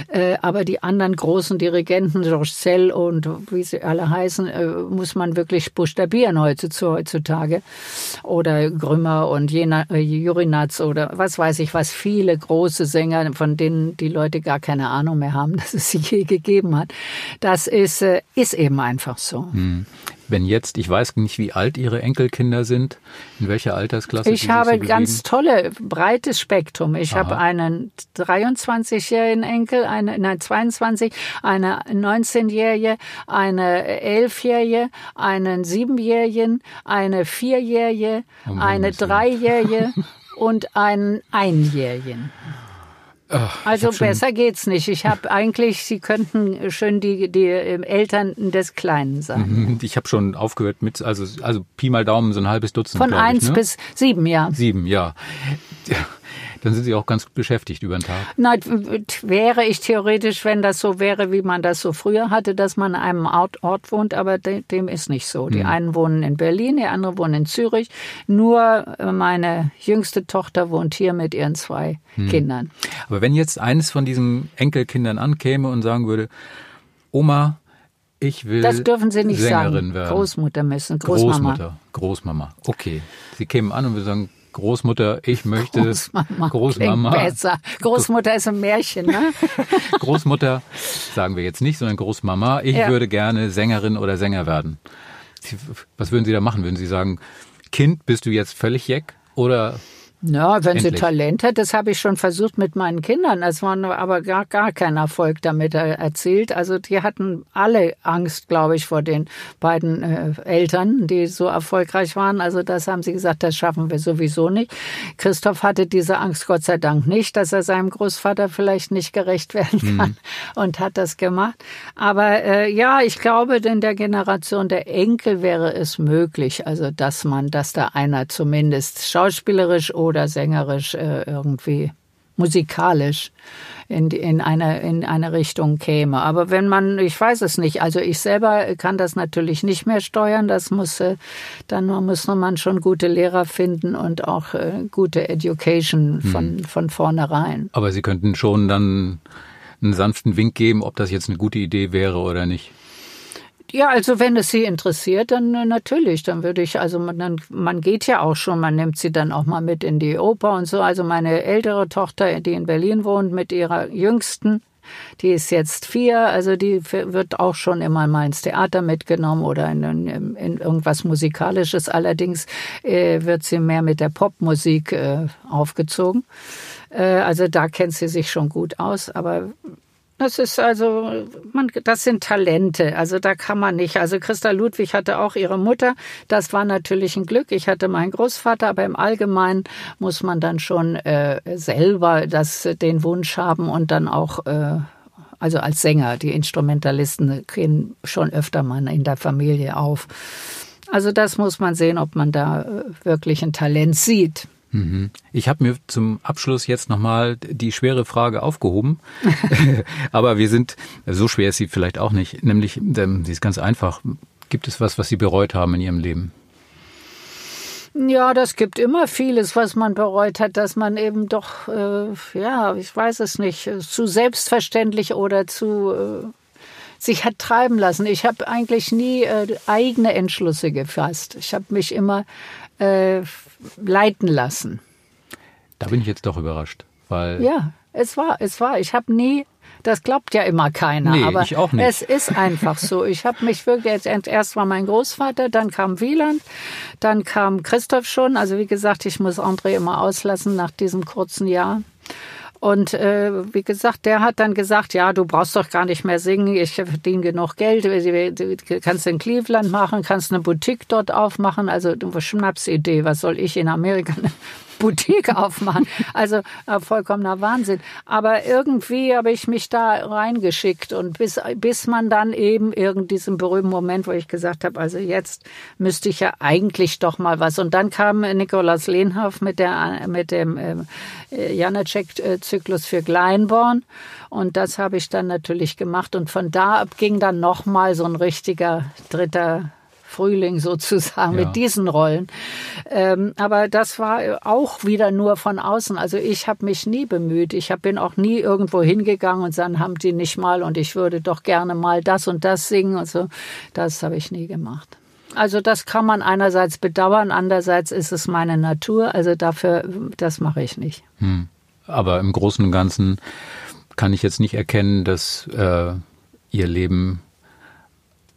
Äh, aber die anderen großen Dirigenten Georges Zell und wie sie alle heißen, äh, muss man wirklich buchstabieren heutzutage. Oder Grümmer und äh, Jurinatz oder was weiß ich was, viele große Sänger, von denen die Leute gar keine Ahnung mehr haben, dass es sie je gegeben hat. Das ist, äh, ist eben einfach so. Hm wenn jetzt, ich weiß nicht, wie alt Ihre Enkelkinder sind, in welcher Altersklasse? Ich habe so ganz tolle, breites Spektrum. Ich Aha. habe einen 23-jährigen Enkel, eine, nein, 22, eine 19-jährige, eine 11-jährige, einen 7-jährigen, eine 4-jährige, oh eine 3-jährige und einen Einjährigen. Ach, also besser geht's nicht. Ich habe eigentlich, Sie könnten schön die, die ähm, Eltern des Kleinen sein. Mhm, ich habe schon aufgehört mit, also, also Pi mal Daumen, so ein halbes Dutzend. Von eins ich, ne? bis sieben, ja. Sieben, ja dann sind Sie auch ganz beschäftigt über den Tag. Nein, wäre ich theoretisch, wenn das so wäre, wie man das so früher hatte, dass man in einem Ort, Ort wohnt, aber de, dem ist nicht so. Die hm. einen wohnen in Berlin, die anderen wohnen in Zürich. Nur äh, meine jüngste Tochter wohnt hier mit ihren zwei hm. Kindern. Aber wenn jetzt eines von diesen Enkelkindern ankäme und sagen würde, Oma, ich will Das dürfen Sie nicht Sängerin sagen. Werden. Großmutter müssen. Großmama. Großmutter. Großmama. Okay. Sie kämen an und wir sagen, Großmutter, ich möchte Großmama. Großmama. Besser. Großmutter ist ein Märchen, ne? Großmutter sagen wir jetzt nicht, sondern Großmama. Ich ja. würde gerne Sängerin oder Sänger werden. Was würden Sie da machen? Würden Sie sagen, Kind, bist du jetzt völlig jeck? Oder ja, wenn Endlich. sie Talent hat, das habe ich schon versucht mit meinen Kindern. Es war aber gar, gar kein Erfolg damit erzielt. Also die hatten alle Angst, glaube ich, vor den beiden äh, Eltern, die so erfolgreich waren. Also das haben sie gesagt, das schaffen wir sowieso nicht. Christoph hatte diese Angst Gott sei Dank nicht, dass er seinem Großvater vielleicht nicht gerecht werden mhm. kann mhm. und hat das gemacht. Aber äh, ja, ich glaube, in der Generation der Enkel wäre es möglich, also dass man, dass da einer zumindest schauspielerisch oder sängerisch äh, irgendwie musikalisch in, in, eine, in eine Richtung käme. Aber wenn man, ich weiß es nicht, also ich selber kann das natürlich nicht mehr steuern, das muss, äh, dann muss man schon gute Lehrer finden und auch äh, gute Education von, hm. von vornherein. Aber Sie könnten schon dann einen sanften Wink geben, ob das jetzt eine gute Idee wäre oder nicht. Ja, also wenn es Sie interessiert, dann äh, natürlich, dann würde ich, also man, man geht ja auch schon, man nimmt sie dann auch mal mit in die Oper und so. Also meine ältere Tochter, die in Berlin wohnt, mit ihrer jüngsten die ist jetzt vier, also die wird auch schon immer mal ins Theater mitgenommen oder in, in, in irgendwas Musikalisches. Allerdings äh, wird sie mehr mit der Popmusik äh, aufgezogen. Äh, also da kennt sie sich schon gut aus, aber das ist also, man, das sind Talente. Also da kann man nicht. Also Christa Ludwig hatte auch ihre Mutter. Das war natürlich ein Glück. Ich hatte meinen Großvater, aber im Allgemeinen muss man dann schon äh, selber das, den Wunsch haben und dann auch, äh, also als Sänger, die Instrumentalisten gehen schon öfter mal in der Familie auf. Also das muss man sehen, ob man da äh, wirklich ein Talent sieht. Mhm. Ich habe mir zum Abschluss jetzt nochmal die schwere Frage aufgehoben. Aber wir sind, so schwer ist sie vielleicht auch nicht, nämlich, ähm, sie ist ganz einfach. Gibt es was, was Sie bereut haben in Ihrem Leben? Ja, das gibt immer vieles, was man bereut hat, dass man eben doch, äh, ja, ich weiß es nicht, zu selbstverständlich oder zu äh, sich hat treiben lassen. Ich habe eigentlich nie äh, eigene Entschlüsse gefasst. Ich habe mich immer äh, leiten lassen. Da bin ich jetzt doch überrascht, weil ja, es war, es war. Ich habe nie das glaubt ja immer keiner, nee, aber ich auch nicht. es ist einfach so. Ich habe mich wirklich erst war mein Großvater, dann kam Wieland, dann kam Christoph schon. Also wie gesagt, ich muss André immer auslassen nach diesem kurzen Jahr. Und äh, wie gesagt, der hat dann gesagt, ja, du brauchst doch gar nicht mehr singen, ich verdiene genug Geld, du kannst in Cleveland machen, kannst eine Boutique dort aufmachen, also du Schnapsidee, was soll ich in Amerika Boutique aufmachen. Also äh, vollkommener Wahnsinn. Aber irgendwie habe ich mich da reingeschickt und bis, bis man dann eben irgend diesen berühmten Moment, wo ich gesagt habe, also jetzt müsste ich ja eigentlich doch mal was. Und dann kam Nikolaus Lehnhoff mit der, mit dem äh, Janacek-Zyklus für Kleinborn. Und das habe ich dann natürlich gemacht. Und von da ab ging dann nochmal so ein richtiger dritter Frühling sozusagen ja. mit diesen Rollen. Ähm, aber das war auch wieder nur von außen. Also ich habe mich nie bemüht. Ich hab, bin auch nie irgendwo hingegangen und dann haben die nicht mal und ich würde doch gerne mal das und das singen und so. Das habe ich nie gemacht. Also das kann man einerseits bedauern, andererseits ist es meine Natur. Also dafür, das mache ich nicht. Hm. Aber im Großen und Ganzen kann ich jetzt nicht erkennen, dass äh, Ihr Leben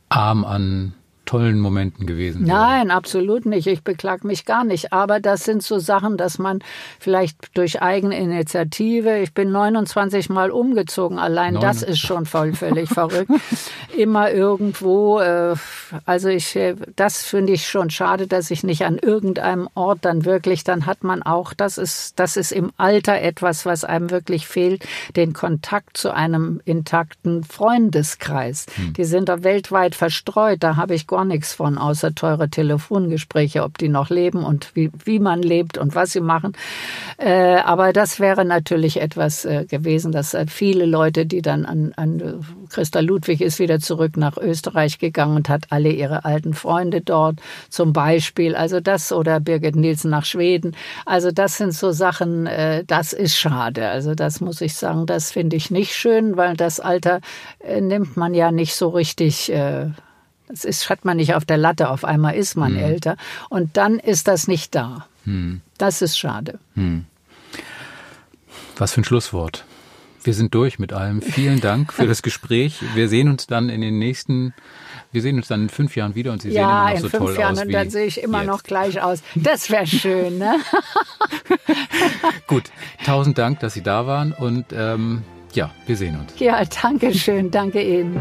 arm an tollen Momenten gewesen wäre. Nein, absolut nicht. Ich beklag mich gar nicht. Aber das sind so Sachen, dass man vielleicht durch eigene Initiative, ich bin 29 Mal umgezogen, allein Neun. das ist schon voll völlig verrückt. Immer irgendwo, äh, also ich, äh, das finde ich schon schade, dass ich nicht an irgendeinem Ort dann wirklich, dann hat man auch, das ist, das ist im Alter etwas, was einem wirklich fehlt, den Kontakt zu einem intakten Freundeskreis. Hm. Die sind da weltweit verstreut. Da habe ich gar gar nichts von, außer teure Telefongespräche, ob die noch leben und wie, wie man lebt und was sie machen. Äh, aber das wäre natürlich etwas äh, gewesen, dass äh, viele Leute, die dann an, an Christa Ludwig ist wieder zurück nach Österreich gegangen und hat alle ihre alten Freunde dort zum Beispiel. Also das oder Birgit Nielsen nach Schweden. Also das sind so Sachen, das ist schade. Also das muss ich sagen, das finde ich nicht schön, weil das Alter nimmt man ja nicht so richtig das ist, hat man nicht auf der Latte, auf einmal ist man hm. älter. Und dann ist das nicht da. Hm. Das ist schade. Hm. Was für ein Schlusswort. Wir sind durch mit allem. Vielen Dank für das Gespräch. Wir sehen uns dann in den nächsten, wir sehen uns dann in fünf Jahren wieder und Sie ja, sehen immer noch so toll aus. Ja, in fünf Jahren und dann sehe ich immer jetzt. noch gleich aus. Das wäre schön, ne? Gut, tausend Dank, dass Sie da waren und ähm, ja, wir sehen uns. Ja, danke schön, danke Ihnen.